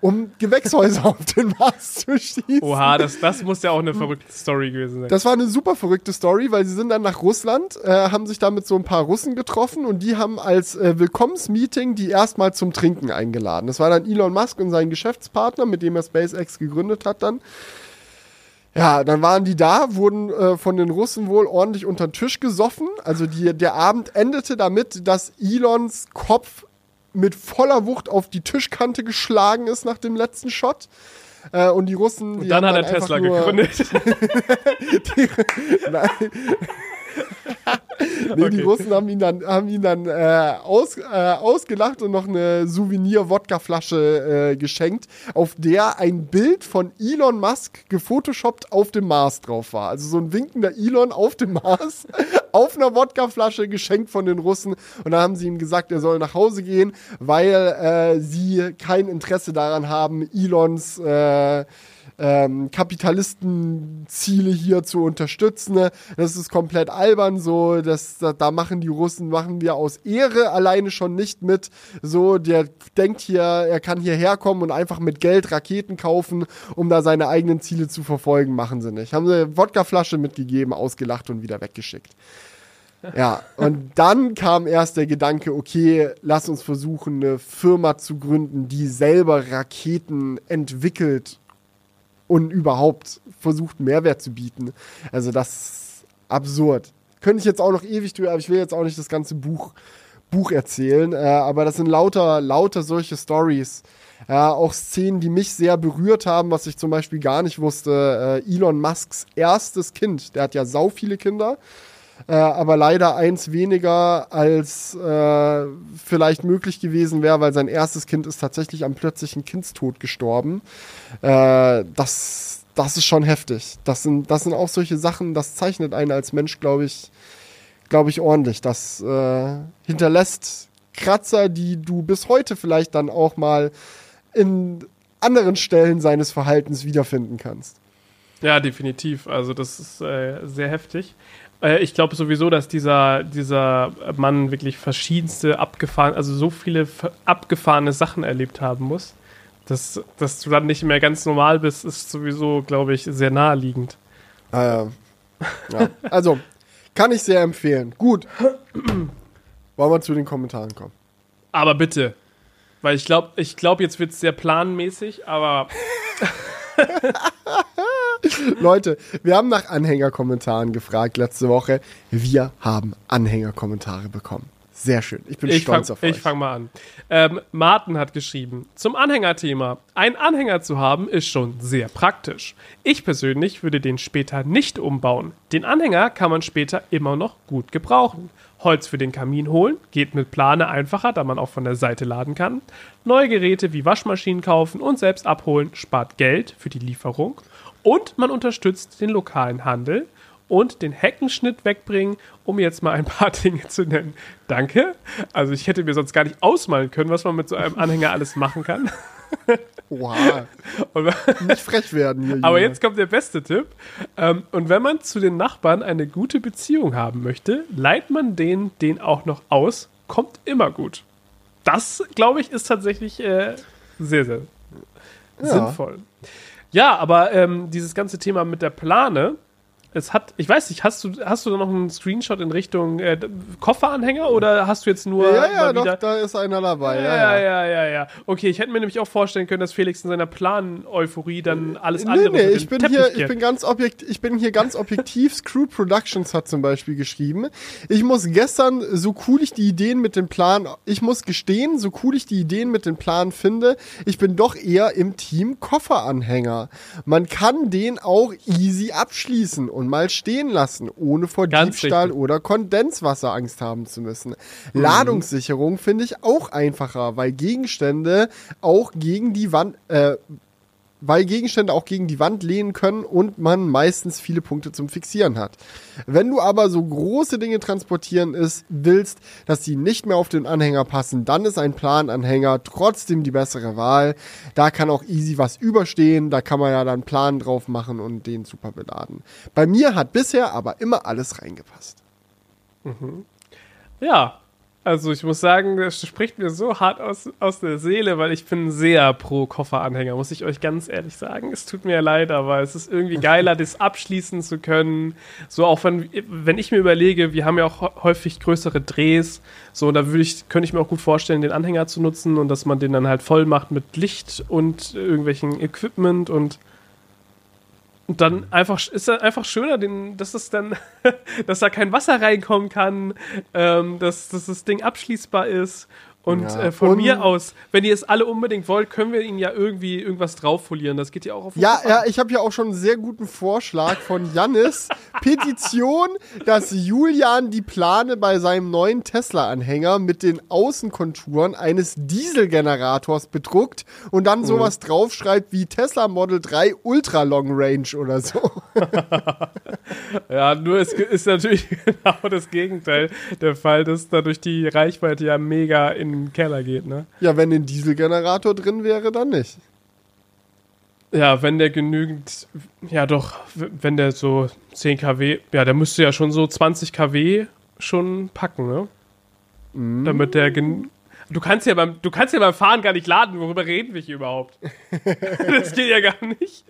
Speaker 2: um Gewächshäuser (laughs) auf den Mars zu schießen.
Speaker 1: Oha, das, das muss ja auch eine verrückte Story gewesen sein.
Speaker 2: Das war eine super verrückte Story, weil sie sind dann nach Russland, äh, haben sich da mit so ein paar Russen getroffen und die haben als äh, Willkommensmeeting die erstmal zum Trinken eingeladen. Das war dann Elon Musk und sein Geschäftspartner, mit dem er SpaceX gegründet hat dann. Ja, dann waren die da, wurden äh, von den Russen wohl ordentlich unter den Tisch gesoffen. Also die, der Abend endete damit, dass Elons Kopf mit voller Wucht auf die Tischkante geschlagen ist nach dem letzten Shot. Äh, und die Russen.
Speaker 1: Und dann hat er Tesla gegründet. (laughs) die, (laughs)
Speaker 2: nein. (laughs) nee, okay. die Russen haben ihn dann, haben ihn dann äh, aus, äh, ausgelacht und noch eine Souvenir-Wodkaflasche äh, geschenkt, auf der ein Bild von Elon Musk gefotoshoppt auf dem Mars drauf war. Also so ein winkender Elon auf dem Mars, (laughs) auf einer Wodkaflasche geschenkt von den Russen. Und dann haben sie ihm gesagt, er soll nach Hause gehen, weil äh, sie kein Interesse daran haben, Elons äh, ähm, Kapitalistenziele hier zu unterstützen. Ne? Das ist komplett albern. So, das, da, da machen die Russen, machen wir aus Ehre alleine schon nicht mit. So, der denkt hier, er kann hierher kommen und einfach mit Geld Raketen kaufen, um da seine eigenen Ziele zu verfolgen. Machen sie nicht. Haben sie eine Wodkaflasche mitgegeben, ausgelacht und wieder weggeschickt. Ja, und dann kam erst der Gedanke, okay, lass uns versuchen, eine Firma zu gründen, die selber Raketen entwickelt und überhaupt versucht, Mehrwert zu bieten. Also das ist absurd. Könnte ich jetzt auch noch ewig drüber, aber ich will jetzt auch nicht das ganze Buch Buch erzählen. Äh, aber das sind lauter, lauter solche Stories. Ja, auch Szenen, die mich sehr berührt haben, was ich zum Beispiel gar nicht wusste. Äh, Elon Musks erstes Kind, der hat ja sau viele Kinder, äh, aber leider eins weniger als äh, vielleicht möglich gewesen wäre, weil sein erstes Kind ist tatsächlich am plötzlichen Kindstod gestorben. Äh, das, das ist schon heftig. Das sind, das sind auch solche Sachen, das zeichnet einen als Mensch, glaube ich, glaube ich, ordentlich. Das äh, hinterlässt Kratzer, die du bis heute vielleicht dann auch mal in anderen Stellen seines Verhaltens wiederfinden kannst.
Speaker 1: Ja, definitiv. Also das ist äh, sehr heftig. Äh, ich glaube sowieso, dass dieser, dieser Mann wirklich verschiedenste abgefahren, also so viele abgefahrene Sachen erlebt haben muss. Dass, dass du dann nicht mehr ganz normal bist, ist sowieso, glaube ich, sehr naheliegend.
Speaker 2: Ah, ja. ja. Also, kann ich sehr empfehlen. Gut. Wollen wir zu den Kommentaren kommen?
Speaker 1: Aber bitte. Weil ich glaube, ich glaub, jetzt wird es sehr planmäßig, aber. (laughs) (laughs)
Speaker 2: Leute, wir haben nach Anhängerkommentaren gefragt letzte Woche. Wir haben Anhängerkommentare bekommen. Sehr schön. Ich bin
Speaker 1: ich
Speaker 2: stolz
Speaker 1: fang,
Speaker 2: auf euch.
Speaker 1: Ich fange mal an. Ähm, Martin hat geschrieben, zum Anhängerthema. Ein Anhänger zu haben ist schon sehr praktisch. Ich persönlich würde den später nicht umbauen. Den Anhänger kann man später immer noch gut gebrauchen. Holz für den Kamin holen, geht mit Plane einfacher, da man auch von der Seite laden kann. Neue Geräte wie Waschmaschinen kaufen und selbst abholen spart Geld für die Lieferung. Und man unterstützt den lokalen Handel und den Heckenschnitt wegbringen, um jetzt mal ein paar (laughs) Dinge zu nennen. Danke. Also ich hätte mir sonst gar nicht ausmalen können, was man mit so einem Anhänger alles machen kann. (laughs)
Speaker 2: Wow. Nicht frech werden hier.
Speaker 1: Aber jetzt kommt der beste Tipp. Ähm, und wenn man zu den Nachbarn eine gute Beziehung haben möchte, leiht man den den auch noch aus. Kommt immer gut. Das, glaube ich, ist tatsächlich äh, sehr, sehr ja. sinnvoll. Ja, aber ähm, dieses ganze Thema mit der Plane, es hat, ich weiß nicht, hast du, hast du da noch einen Screenshot in Richtung äh, Kofferanhänger oder hast du jetzt nur.
Speaker 2: Ja, ja, doch, da ist einer dabei.
Speaker 1: Ja ja, ja, ja, ja. Okay, ich hätte mir nämlich auch vorstellen können, dass Felix in seiner Plan-Euphorie dann alles nee, andere. Nee,
Speaker 2: nee, ich bin hier, ich bin ganz objekt, ich bin hier ganz objektiv. (laughs) Screw Productions hat zum Beispiel geschrieben. Ich muss gestern, so cool ich die Ideen mit dem Plan, ich muss gestehen, so cool ich die Ideen mit dem Plan finde, ich bin doch eher im Team Kofferanhänger. Man kann den auch easy abschließen und mal stehen lassen, ohne vor Ganz Diebstahl richtig. oder Kondenswasser Angst haben zu müssen. Mhm. Ladungssicherung finde ich auch einfacher, weil Gegenstände auch gegen die Wand, äh, weil Gegenstände auch gegen die Wand lehnen können und man meistens viele Punkte zum Fixieren hat. Wenn du aber so große Dinge transportieren ist, willst, dass sie nicht mehr auf den Anhänger passen, dann ist ein Plananhänger trotzdem die bessere Wahl. Da kann auch easy was überstehen, da kann man ja dann Plan drauf machen und den super beladen. Bei mir hat bisher aber immer alles reingepasst.
Speaker 1: Mhm. Ja, also ich muss sagen, das spricht mir so hart aus, aus der Seele, weil ich bin sehr pro Kofferanhänger, muss ich euch ganz ehrlich sagen. Es tut mir leid, aber es ist irgendwie geiler, das (laughs) abschließen zu können. So auch wenn, wenn ich mir überlege, wir haben ja auch häufig größere Drehs, so da würde ich, könnte ich mir auch gut vorstellen, den Anhänger zu nutzen und dass man den dann halt voll macht mit Licht und irgendwelchen Equipment und und dann einfach ist er einfach schöner, den, dass es dann, (laughs) dass da kein Wasser reinkommen kann, ähm, dass, dass das Ding abschließbar ist und ja. äh, von und mir aus, wenn ihr es alle unbedingt wollt, können wir ihn ja irgendwie irgendwas drauffolieren. Das geht ja auch auf.
Speaker 2: Ja, ja, ich habe ja auch schon einen sehr guten Vorschlag von Jannis. (laughs) Petition, dass Julian die Plane bei seinem neuen Tesla-Anhänger mit den Außenkonturen eines Dieselgenerators bedruckt und dann mhm. sowas draufschreibt wie Tesla Model 3 Ultra Long Range oder so. (laughs)
Speaker 1: ja, nur es ist natürlich (laughs) genau das Gegenteil der Fall, dass dadurch die Reichweite ja mega in den Keller geht, ne?
Speaker 2: Ja, wenn ein Dieselgenerator drin wäre, dann nicht.
Speaker 1: Ja, wenn der genügend, ja doch, wenn der so 10 kW, ja, der müsste ja schon so 20 kW schon packen, ne? Mm. Damit der gen Du kannst ja beim du kannst ja beim Fahren gar nicht laden, worüber reden wir hier überhaupt? (laughs) das geht ja gar nicht.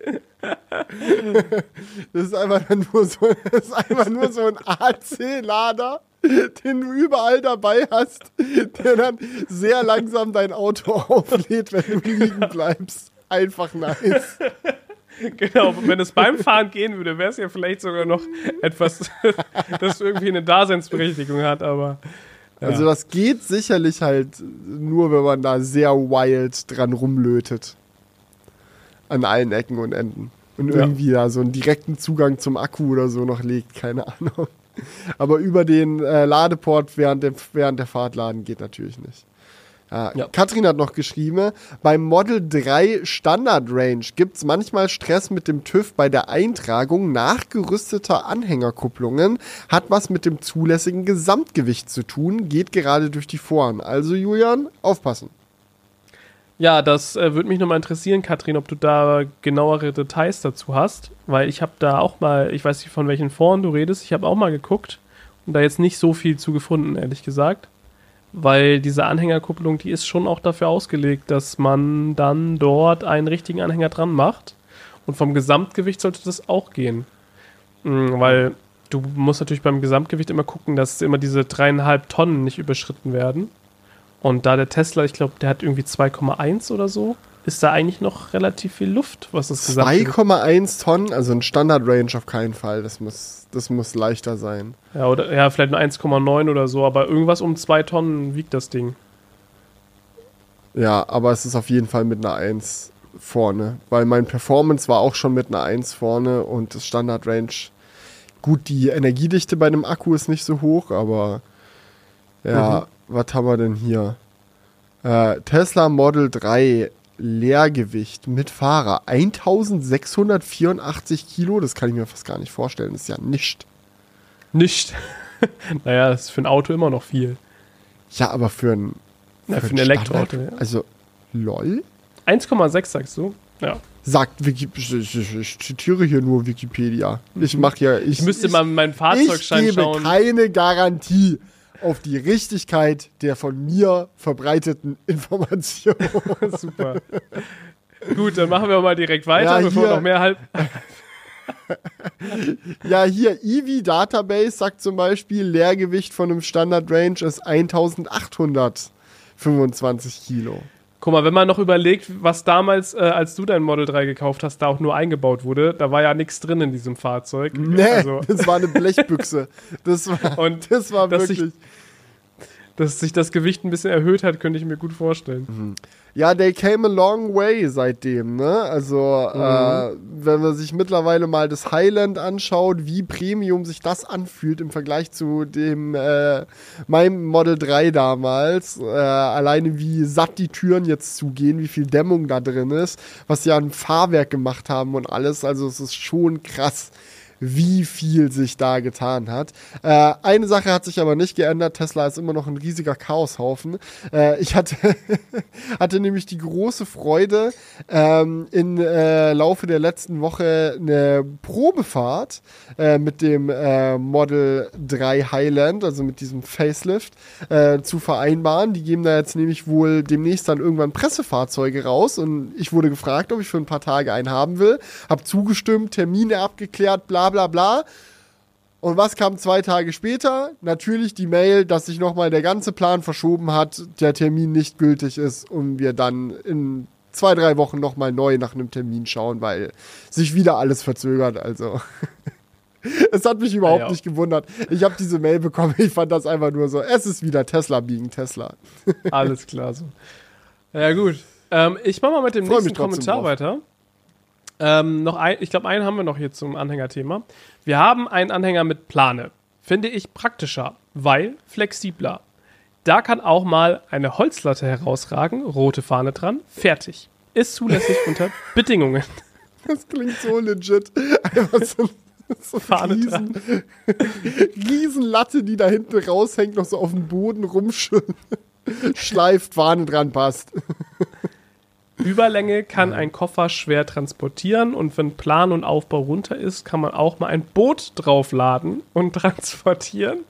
Speaker 2: das ist einfach nur so, das ist einfach nur so ein AC-Lader (laughs) den du überall dabei hast, der dann sehr langsam dein Auto (laughs) auflädt, wenn du liegen bleibst. Einfach nice.
Speaker 1: Genau, wenn es beim Fahren gehen würde, wäre es ja vielleicht sogar noch etwas, (laughs) das irgendwie eine Daseinsberechtigung hat, aber
Speaker 2: Also das geht sicherlich halt nur, wenn man da sehr wild dran rumlötet. An allen Ecken und Enden. Und
Speaker 1: Ja.
Speaker 2: irgendwie da so einen direkten Zugang zum Akku oder so noch legt, keine Ahnung. (laughs) Aber über den äh, Ladeport während der, während der Fahrt laden geht natürlich nicht. Ja,
Speaker 1: Ja.
Speaker 2: Katrin hat noch geschrieben, beim Model 3 Standard Range gibt es manchmal Stress mit dem TÜV bei der Eintragung nachgerüsteter Anhängerkupplungen. Hat was mit dem zulässigen Gesamtgewicht zu tun, geht gerade durch die Foren. Also Julian, aufpassen.
Speaker 1: Ja, das äh, würde mich nochmal interessieren, Katrin, ob du da genauere Details dazu hast, weil ich habe da auch mal, ich weiß nicht von welchen Foren du redest, ich habe auch mal geguckt und da jetzt nicht so viel zu gefunden, ehrlich gesagt. Weil diese Anhängerkupplung, die ist schon auch dafür ausgelegt, dass man dann dort einen richtigen Anhänger dran macht. Und vom Gesamtgewicht sollte das auch gehen. Mm, Weil du musst natürlich beim Gesamtgewicht immer gucken, dass immer diese dreieinhalb Tonnen nicht überschritten werden. Und da der Tesla, ich glaube, der hat irgendwie 2,1 oder so, ist da eigentlich noch relativ viel Luft, was das Gesamtgewicht
Speaker 2: 2,1 Tonnen, also ein Standard Range auf keinen Fall. Das muss, das muss leichter sein.
Speaker 1: Ja, oder, ja, vielleicht nur 1,9 oder so, aber irgendwas um 2 Tonnen wiegt das Ding.
Speaker 2: Ja, aber es ist auf jeden Fall mit einer 1 vorne. Weil mein Performance war auch schon mit einer 1 vorne und das Standard Range. Gut, die Energiedichte bei dem Akku ist nicht so hoch, aber ja, was haben wir denn hier? Äh, Tesla Model 3 Leergewicht mit Fahrer 1684 Kilo, das kann ich mir fast gar nicht vorstellen, das ist ja nicht.
Speaker 1: Nicht. (laughs) naja, das ist für ein Auto immer noch viel.
Speaker 2: Ja, aber für ein,
Speaker 1: Ja, für ein
Speaker 2: Standard-
Speaker 1: Elektroauto, ja.
Speaker 2: Also, lol?
Speaker 1: 1,6 sagst du? Ja.
Speaker 2: Sagt Wikipedia. Ich, ich, ich zitiere hier nur Wikipedia. Ich mache ja. Ich,
Speaker 1: Ich müsste
Speaker 2: ich,
Speaker 1: mal meinen
Speaker 2: Ich
Speaker 1: Fahrzeugschein
Speaker 2: gebe
Speaker 1: schauen.
Speaker 2: keine Garantie auf die Richtigkeit der von mir verbreiteten (laughs) Informationen. (laughs)
Speaker 1: Super. Gut, dann machen wir mal direkt weiter,
Speaker 2: Ja,
Speaker 1: bevor
Speaker 2: hier-
Speaker 1: noch mehr halb. (laughs)
Speaker 2: ja, hier Eevee Database sagt zum Beispiel, Leergewicht von einem Standard Range ist 1825 Kilo.
Speaker 1: Guck mal, wenn man noch überlegt, was damals, äh, als du dein Model 3 gekauft hast, da auch nur eingebaut wurde, da war ja nichts drin in diesem Fahrzeug.
Speaker 2: Nee, (laughs)
Speaker 1: Also, (laughs)
Speaker 2: das war eine Blechbüchse. Das war, (laughs)
Speaker 1: Und
Speaker 2: das war wirklich.
Speaker 1: dass sich das Gewicht ein bisschen erhöht hat, könnte ich mir gut vorstellen.
Speaker 2: Ja, they came a long way seitdem, ne? Also, äh, wenn man sich mittlerweile mal das Highland anschaut, wie Premium sich das anfühlt im Vergleich zu dem, äh, meinem Model 3 damals, äh, alleine wie satt die Türen jetzt zugehen, wie viel Dämmung da drin ist, was sie an Fahrwerk gemacht haben und alles, also es ist schon krass wie viel sich da getan hat. Äh, eine Sache hat sich aber nicht geändert. Tesla ist immer noch ein riesiger Chaoshaufen. Äh, ich hatte, (laughs) hatte nämlich die große Freude, ähm, in äh, Laufe der letzten Woche eine Probefahrt äh, mit dem äh, Model 3 Highland, also mit diesem Facelift, äh, zu vereinbaren. Die geben da jetzt nämlich wohl demnächst dann irgendwann Pressefahrzeuge raus und ich wurde gefragt, ob ich für ein paar Tage einen haben will. Hab zugestimmt, Termine abgeklärt, bla bla bla. Und was kam zwei Tage später? Natürlich die Mail, dass sich nochmal der ganze Plan verschoben hat, der Termin nicht gültig ist und wir dann in zwei, drei Wochen nochmal neu nach einem Termin schauen, weil sich wieder alles verzögert. Also. (laughs) Es hat mich überhaupt
Speaker 1: Ja, ja.
Speaker 2: nicht gewundert. Ich habe diese Mail bekommen. Ich fand das einfach nur so. Es ist wieder Tesla biegen Tesla.
Speaker 1: Alles klar so. Ja, gut. Ähm, ich mache mal mit dem
Speaker 2: Freu
Speaker 1: nächsten Kommentar
Speaker 2: drauf.
Speaker 1: weiter. Ähm, noch ein, ich glaube, einen haben wir noch hier zum Anhängerthema. Wir haben einen Anhänger mit Plane. Finde ich praktischer, weil flexibler. Da kann auch mal eine Holzlatte herausragen, rote Fahne dran, fertig. Ist zulässig unter (laughs) Bedingungen.
Speaker 2: Das klingt so legit. Einfach so, so
Speaker 1: Fahne
Speaker 2: riesen, Riesenlatte, die da hinten raushängt, noch so auf dem Boden rumschleift, (laughs) Fahne dran passt.
Speaker 1: Überlänge kann ein Koffer schwer transportieren und wenn Plan und Aufbau runter ist, kann man auch mal ein Boot draufladen und (laughs) transportieren.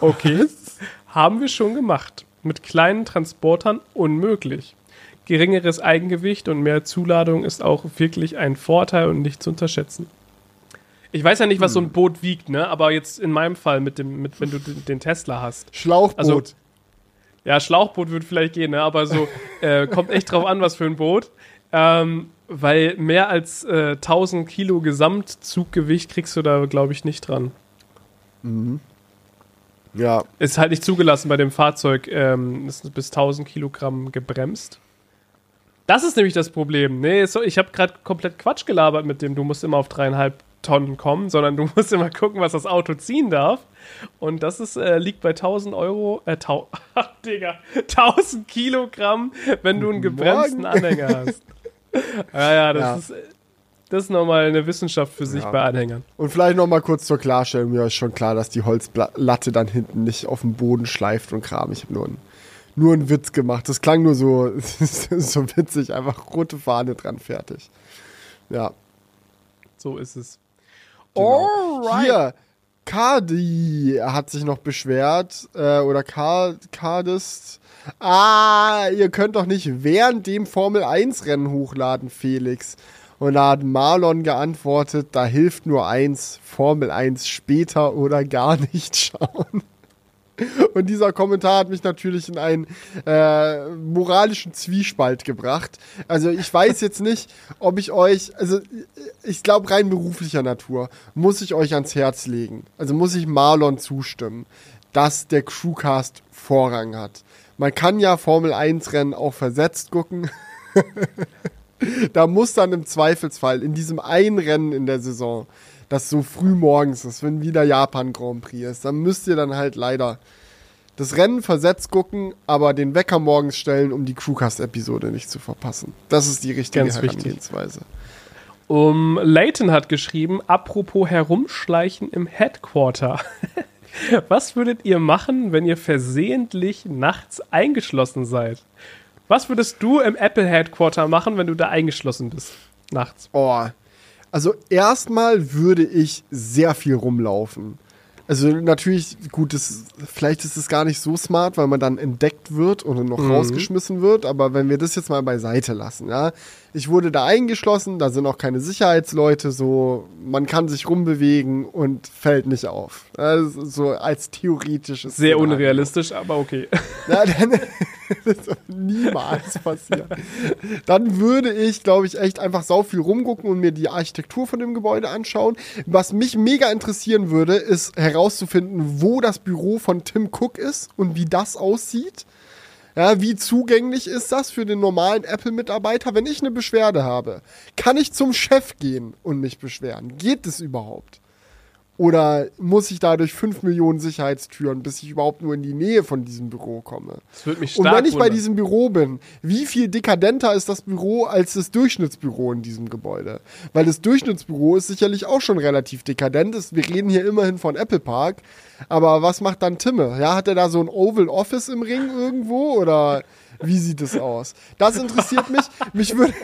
Speaker 1: Okay. (laughs) Haben wir schon gemacht. Mit kleinen Transportern unmöglich. Geringeres Eigengewicht und mehr Zuladung ist auch wirklich ein Vorteil und nicht zu unterschätzen. Ich weiß ja nicht, was so ein Boot wiegt, ne? Aber jetzt in meinem Fall mit dem, mit, wenn du den, den Tesla hast.
Speaker 2: Schlauchboot.
Speaker 1: Also- Ja, Schlauchboot würde vielleicht gehen, ne? aber so (laughs) äh, kommt echt drauf an, was für ein Boot. Ähm, weil mehr als äh, 1000 Kilo Gesamtzuggewicht kriegst du da, glaube ich, nicht dran.
Speaker 2: Ja.
Speaker 1: Ist halt nicht zugelassen bei dem Fahrzeug, ähm, ist bis 1000 Kilogramm gebremst. Das ist nämlich das Problem. Nee, so, ich habe gerade komplett Quatsch gelabert mit dem, du musst immer auf dreieinhalb Tonnen kommen, sondern du (laughs) musst immer gucken, was das Auto ziehen darf. Und das ist, äh, liegt bei 1000 Euro, äh, tau Ach, (laughs) Digga, 1000 Kilogramm, wenn du einen gebremsten
Speaker 2: Morgen.
Speaker 1: Anhänger hast. (laughs) ja, ja, das
Speaker 2: Ja.
Speaker 1: ist, das ist nochmal eine Wissenschaft für sich
Speaker 2: Ja.
Speaker 1: bei Anhängern.
Speaker 2: Und vielleicht noch mal kurz zur Klarstellung. Mir ist schon klar, dass die Holzlatte dann hinten nicht auf dem Boden schleift und Kram. Ich habe nur, einen- nur einen Witz gemacht. Das klang nur so, so witzig. Einfach rote Fahne dran, fertig. Ja.
Speaker 1: So ist es.
Speaker 2: Genau. Hier, Cardi hat sich noch beschwert. Äh, oder Car Cardist. Ah, ihr könnt doch nicht während dem Formel-1-Rennen hochladen, Felix. Und da hat Marlon geantwortet, da hilft nur eins, Formel 1 später oder gar nicht (laughs) schauen. Und dieser Kommentar hat mich natürlich in einen äh, moralischen Zwiespalt gebracht. Also ich weiß jetzt nicht, ob ich euch, also ich glaube rein beruflicher Natur, muss ich euch ans Herz legen. Also muss ich Marlon zustimmen, dass der Crewcast Vorrang hat. Man kann ja Formel 1 Rennen auch versetzt gucken. (laughs) da muss dann im Zweifelsfall in diesem einen Rennen in der Saison, das so früh morgens ist, wenn wieder Japan Grand Prix ist, dann müsst ihr dann halt leider das Rennen versetzt gucken, aber den Wecker morgens stellen, um die Crewcast-Episode nicht zu verpassen. Das ist die richtige
Speaker 1: Ganz wichtig.
Speaker 2: Herangehensweise.
Speaker 1: Um, Leighton hat geschrieben, apropos herumschleichen im Headquarter. (laughs) Was würdet ihr machen, wenn ihr versehentlich nachts eingeschlossen seid? Was würdest du im Apple Headquarter machen, wenn du da eingeschlossen bist? Nachts.
Speaker 2: Oh, also erstmal würde ich sehr viel rumlaufen. Also natürlich, gut, das, vielleicht ist es gar nicht so smart, weil man dann entdeckt wird und noch rausgeschmissen wird. Aber wenn wir das jetzt mal beiseite lassen, ja, ich wurde da eingeschlossen, da sind auch keine Sicherheitsleute, so man kann sich rumbewegen und fällt nicht auf. Ist so als theoretisches.
Speaker 1: Sehr
Speaker 2: Szenario.
Speaker 1: unrealistisch, aber okay. (laughs)
Speaker 2: Ja, dann, (laughs) das wird niemals passieren. Dann würde ich, glaube ich, echt einfach sau viel rumgucken und mir die Architektur von dem Gebäude anschauen. Was mich mega interessieren würde, ist herauszufinden, wo das Büro von Tim Cook ist und wie das aussieht. Ja, wie zugänglich ist das für den normalen Apple-Mitarbeiter? Wenn ich eine Beschwerde habe, kann ich zum Chef gehen und mich beschweren? Geht es überhaupt? Oder muss ich da durch 5 Millionen Sicherheitstüren, bis ich überhaupt nur in die Nähe von diesem Büro komme?
Speaker 1: Das würde mich
Speaker 2: Und
Speaker 1: stark
Speaker 2: wenn ich bei diesem Büro bin, wie viel dekadenter ist das Büro als das Durchschnittsbüro in diesem Gebäude? Weil das Durchschnittsbüro ist sicherlich auch schon relativ dekadent. Ist, wir reden hier immerhin von Apple Park. Aber was macht dann Timme? Ja, hat er da so ein Oval Office im Ring irgendwo oder wie sieht es aus? Das interessiert mich. Mich würde,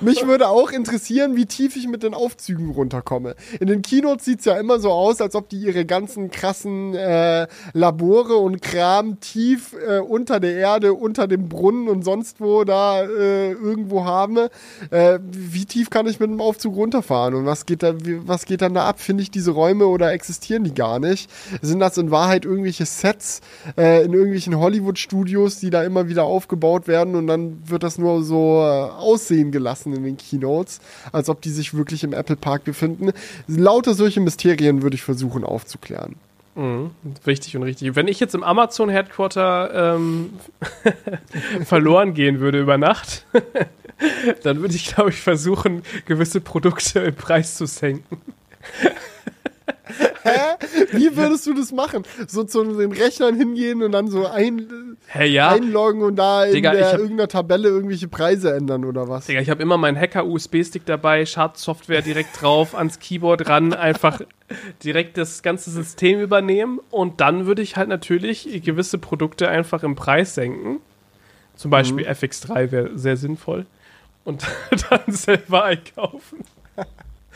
Speaker 2: mich würde auch interessieren, wie tief ich mit den Aufzügen runterkomme. In den Keynotes sieht es ja immer so aus, als ob die ihre ganzen krassen äh, Labore und Kram tief äh, unter der Erde, unter dem Brunnen und sonst wo da äh, irgendwo haben. Äh, wie tief kann ich mit dem Aufzug runterfahren? Und was geht, da, was geht dann da ab? Finde ich diese Räume oder existieren die gar nicht? Sind das in Wahrheit irgendwelche Sets äh, in irgendwelchen Hollywood-Studios, die da immer wieder aufgebaut werden und dann wird das nur so äh, aussehen gelassen in den Keynotes, als ob die sich wirklich im Apple Park befinden. Lauter solche Mysterien würde ich versuchen aufzuklären.
Speaker 1: Mhm, wichtig und richtig. Wenn ich jetzt im Amazon Headquarter ähm, (laughs) verloren gehen würde über Nacht, (laughs) dann würde ich, glaube ich, versuchen, gewisse Produkte im Preis zu senken. (laughs)
Speaker 2: Hä? Wie würdest du das machen? So zu den Rechnern hingehen und dann so ein,
Speaker 1: Hey, ja.
Speaker 2: einloggen und da in
Speaker 1: Digga,
Speaker 2: der,
Speaker 1: hab-
Speaker 2: irgendeiner Tabelle irgendwelche Preise ändern oder was?
Speaker 1: Digga, ich habe immer meinen Hacker-USB-Stick dabei, Schadsoftware direkt drauf, ans Keyboard ran, einfach direkt das ganze System übernehmen und dann würde ich halt natürlich gewisse Produkte einfach im Preis senken. Zum Beispiel FX3 wäre sehr sinnvoll. Und (laughs) dann selber einkaufen.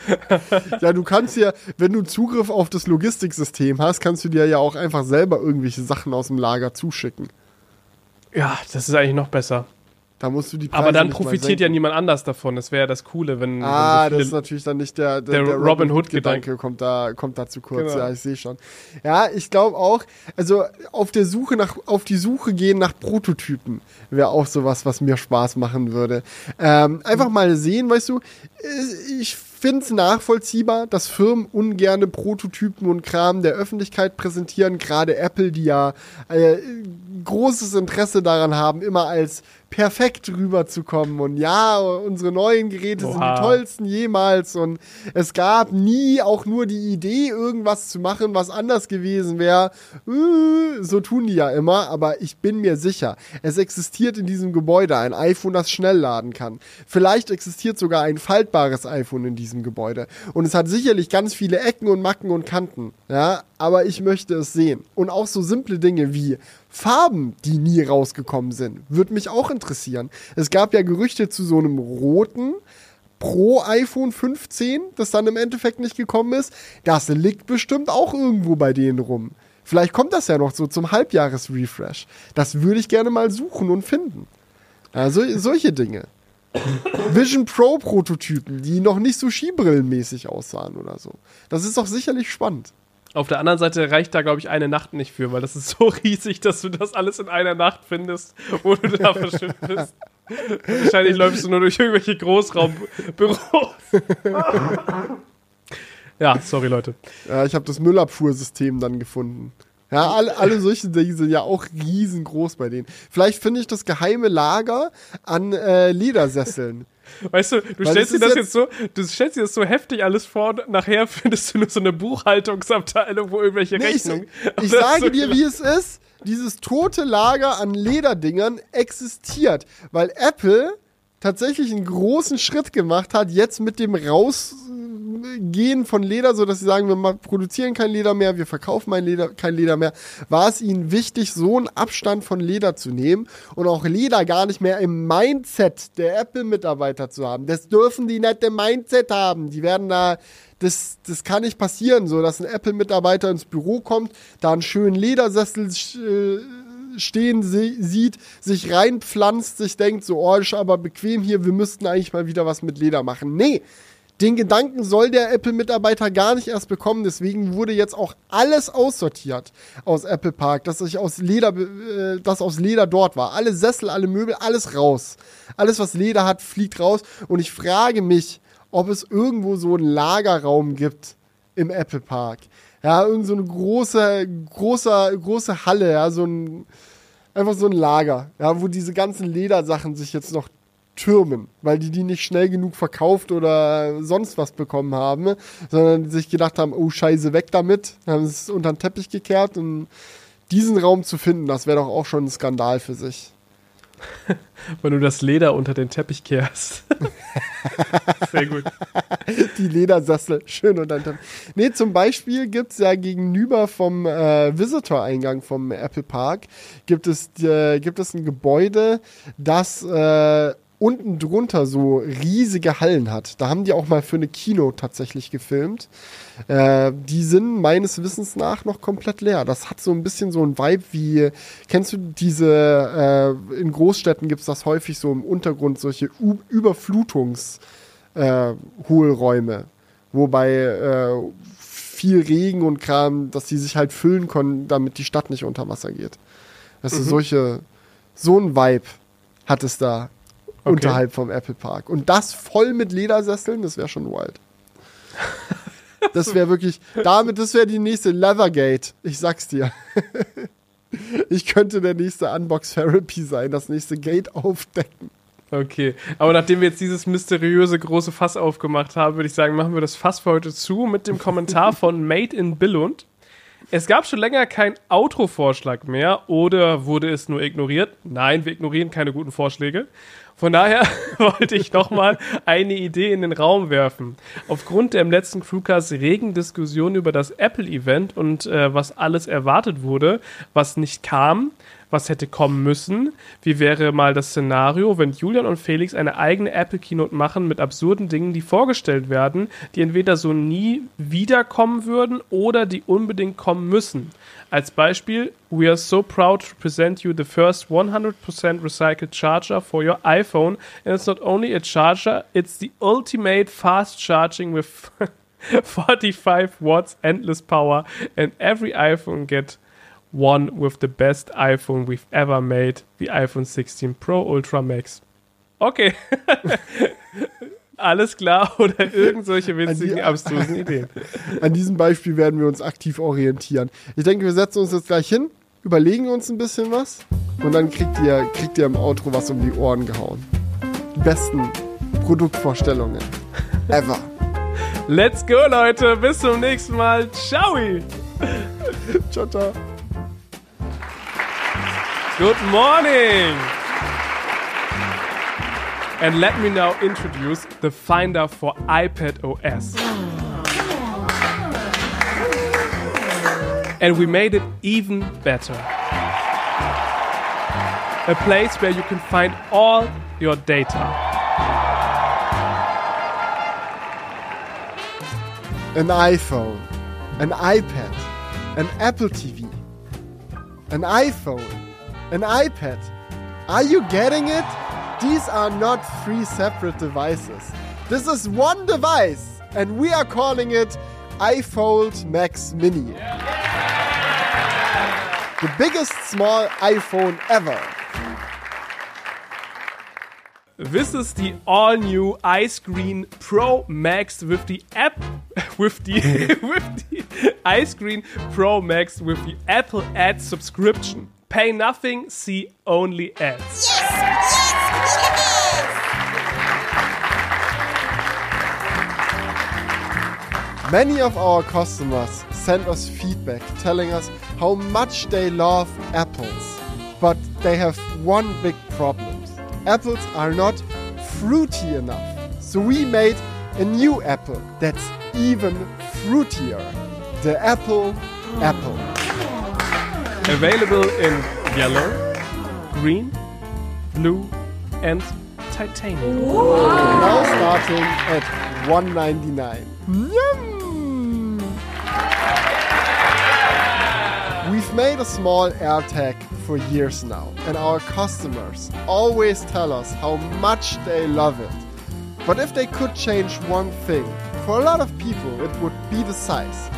Speaker 1: (laughs)
Speaker 2: Ja, du kannst ja, wenn du Zugriff auf das Logistiksystem hast, kannst du dir ja auch einfach selber irgendwelche Sachen aus dem Lager zuschicken.
Speaker 1: Ja, das ist eigentlich noch besser.
Speaker 2: Da musst du die Preise
Speaker 1: Aber dann profitiert ja niemand anders davon. Das wäre ja das Coole, wenn.
Speaker 2: Ah,
Speaker 1: wenn so
Speaker 2: das ist natürlich dann nicht der, der,
Speaker 1: der Robin Hood-Gedanke.
Speaker 2: Gedanke kommt da, kommt da zu kurz.
Speaker 1: Genau.
Speaker 2: Ja, ich sehe schon. Ja, ich glaube auch, also auf der Suche nach, auf die Suche gehen nach Prototypen wäre auch sowas, was mir Spaß machen würde. Ähm, einfach mal sehen, weißt du, äh, ich finde es nachvollziehbar, dass Firmen ungerne Prototypen und Kram der Öffentlichkeit präsentieren, gerade Apple, die ja äh, großes Interesse daran haben, immer als perfekt rüberzukommen und ja, unsere neuen Geräte sind
Speaker 1: Oha.
Speaker 2: die tollsten jemals und es gab nie auch nur die Idee, irgendwas zu machen, was anders gewesen wäre. Äh, So tun die ja immer, aber ich bin mir sicher, es existiert in diesem Gebäude ein iPhone, das schnell laden kann. Vielleicht existiert sogar ein faltbares iPhone in diesem Gebäude und es hat sicherlich ganz viele Ecken und Macken und Kanten, ja, aber ich möchte es sehen. Und auch so simple Dinge wie Farben, die nie rausgekommen sind, würde mich auch interessieren. Es gab ja Gerüchte zu so einem roten Pro iPhone 15, das dann im Endeffekt nicht gekommen ist. Das liegt bestimmt auch irgendwo bei denen rum. Vielleicht kommt das ja noch so zum Halbjahres-Refresh. Das würde ich gerne mal suchen und finden. Also solche Dinge. Vision Pro Prototypen, die noch nicht so skibrillenmäßig aussahen oder so. Das ist doch sicherlich spannend.
Speaker 1: Auf der anderen Seite reicht da, glaube ich, eine Nacht nicht für, weil das ist so (laughs) riesig, dass du das alles in einer Nacht findest, wo du da (laughs) verschwunden bist. Wahrscheinlich läufst du nur durch irgendwelche Großraumbüros. (laughs) ja, sorry, Leute.
Speaker 2: Ja, ich habe das Müllabfuhrsystem dann gefunden. Ja, alle, alle solche Dinge sind ja auch riesengroß bei denen. Vielleicht finde ich das geheime Lager an äh, Ledersesseln.
Speaker 1: Weißt du, du
Speaker 2: Weil
Speaker 1: stellst dir das
Speaker 2: ist
Speaker 1: jetzt so, du stellst dir das so heftig alles vor, und nachher (laughs) findest du nur so eine Buchhaltungsabteilung, wo irgendwelche
Speaker 2: Nee, ich,
Speaker 1: Rechnungen. (laughs)
Speaker 2: ich
Speaker 1: ist
Speaker 2: sage
Speaker 1: so
Speaker 2: dir, wie es ist. Dieses tote Lager an Lederdingern existiert, weil Apple tatsächlich einen großen Schritt gemacht hat, jetzt mit dem Rausgehen von Leder, so dass sie sagen, wir produzieren kein Leder mehr, wir verkaufen ein Leder, kein Leder mehr, war es ihnen wichtig, so einen Abstand von Leder zu nehmen und auch Leder gar nicht mehr im Mindset der Apple-Mitarbeiter zu haben. Das dürfen die nicht im Mindset haben. Die werden da das, das kann nicht passieren, so dass ein Apple-Mitarbeiter ins Büro kommt, da einen schönen Ledersessel äh, stehen sie, sieht, sich reinpflanzt, sich denkt, so, oh, ist aber bequem hier, wir müssten eigentlich mal wieder was mit Leder machen. Nee, den Gedanken soll der Apple-Mitarbeiter gar nicht erst bekommen. Deswegen wurde jetzt auch alles aussortiert aus Apple Park, dass sich aus Leder, äh, das aus Leder dort war. Alle Sessel, alle Möbel, alles raus. Alles, was Leder hat, fliegt raus. Und ich frage mich, ob es irgendwo so einen Lagerraum gibt im Apple Park. Ja, irgend so eine große, große, große Halle, ja, so ein, einfach so ein Lager, ja, wo diese ganzen Ledersachen sich jetzt noch türmen, weil die die nicht schnell genug verkauft oder sonst was bekommen haben, sondern sich gedacht haben, oh Scheiße, weg damit, haben es unter den Teppich gekehrt und diesen Raum zu finden, das wäre doch auch schon ein Skandal für sich. (laughs)
Speaker 1: Wenn du das Leder unter den Teppich kehrst. (laughs) Sehr gut.
Speaker 2: die Ledersessel schön unter den Teppich. Nee, zum Beispiel gibt es ja gegenüber vom äh, Visitor-Eingang vom Apple Park gibt es, äh, gibt es ein Gebäude, das äh, unten drunter so riesige Hallen hat. Da haben die auch mal für eine Kino tatsächlich gefilmt. Äh, die sind meines Wissens nach noch komplett leer. Das hat so ein bisschen so ein Vibe wie, kennst du diese, äh, in Großstädten gibt es das häufig so im Untergrund, solche U Überflutungs- äh, Hohlräume, wobei äh, viel Regen und Kram, dass die sich halt füllen können, damit die Stadt nicht unter Wasser geht. Das ist solche, so ein Vibe hat es da unterhalb vom Apple Park. Und das voll mit Ledersesseln, das wäre schon wild. Das wäre wirklich, damit, das wäre die nächste Leathergate. Ich sag's dir. (laughs) Ich könnte der nächste Unbox Therapy sein, das nächste Gate aufdecken.
Speaker 1: Okay, aber nachdem wir jetzt dieses mysteriöse große Fass aufgemacht haben, würde ich sagen, machen wir das Fass für heute zu mit dem Kommentar von Made in Billund. Es gab schon länger keinen Outro-Vorschlag mehr oder wurde es nur ignoriert? Nein, wir ignorieren keine guten Vorschläge. Von daher (laughs) wollte ich nochmal eine Idee in den Raum werfen. Aufgrund der im letzten Crewcast regen Diskussion über das Apple-Event und äh, was alles erwartet wurde, was nicht kam, was hätte kommen müssen, wie wäre mal das Szenario, wenn Julian und Felix eine eigene Apple-Keynote machen mit absurden Dingen, die vorgestellt werden, die entweder so nie wiederkommen würden oder die unbedingt kommen müssen. Als Beispiel, we are so proud to present you the first 100% recycled charger for your iPhone. And it's not only a charger, it's the ultimate fast charging with (laughs) 45 watts endless power. And every iPhone get one with the best iPhone we've ever made, the iPhone 16 Pro Ultra Max. Okay. (laughs) Alles klar oder irgendwelche witzigen, abstrusen Ideen.
Speaker 2: An diesem Beispiel werden wir uns aktiv orientieren. Ich denke, wir setzen uns jetzt gleich hin, überlegen uns ein bisschen was und dann kriegt ihr, kriegt ihr im Outro was um die Ohren gehauen. Die besten Produktvorstellungen ever.
Speaker 1: Let's go, Leute. Bis zum nächsten Mal. Ciao.
Speaker 2: ciao, ciao.
Speaker 1: Good morning. And let me now introduce the Finder for iPad OS. And we made it even better. A place where you can find all your data.
Speaker 2: An iPhone, an iPad, an Apple TV, an iPhone, an iPad. Are you getting it? These are not three separate devices. This is one device, and we are calling it iFold Max Mini. The biggest small iPhone ever.
Speaker 1: This is the all new Ice Green Pro Max with the app (laughs) with the (laughs) with the Ice Green Pro Max with the Apple Ad subscription. Pay nothing, see only ads. Yes!
Speaker 4: Yes! yes!
Speaker 2: Many of our customers send us feedback telling us how much they love apples, but they have one big problem. Apples are not fruity enough. So we made a new apple that's even fruitier. The Apple Apple.
Speaker 1: Available in yellow, green, blue, and titanium.
Speaker 2: Now starting at 199. Yum! We've made a small AirTag for years now, and our customers always tell us how much they love it. But if they could change one thing, for a lot of people it would be the size.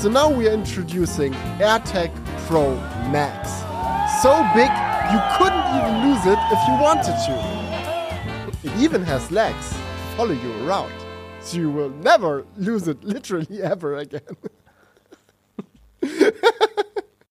Speaker 2: So now we are introducing AirTag Pro Max. So big you couldn't even lose it if you wanted to. It even has legs to follow you around, so you will never lose it literally (laughs) ever again. (laughs)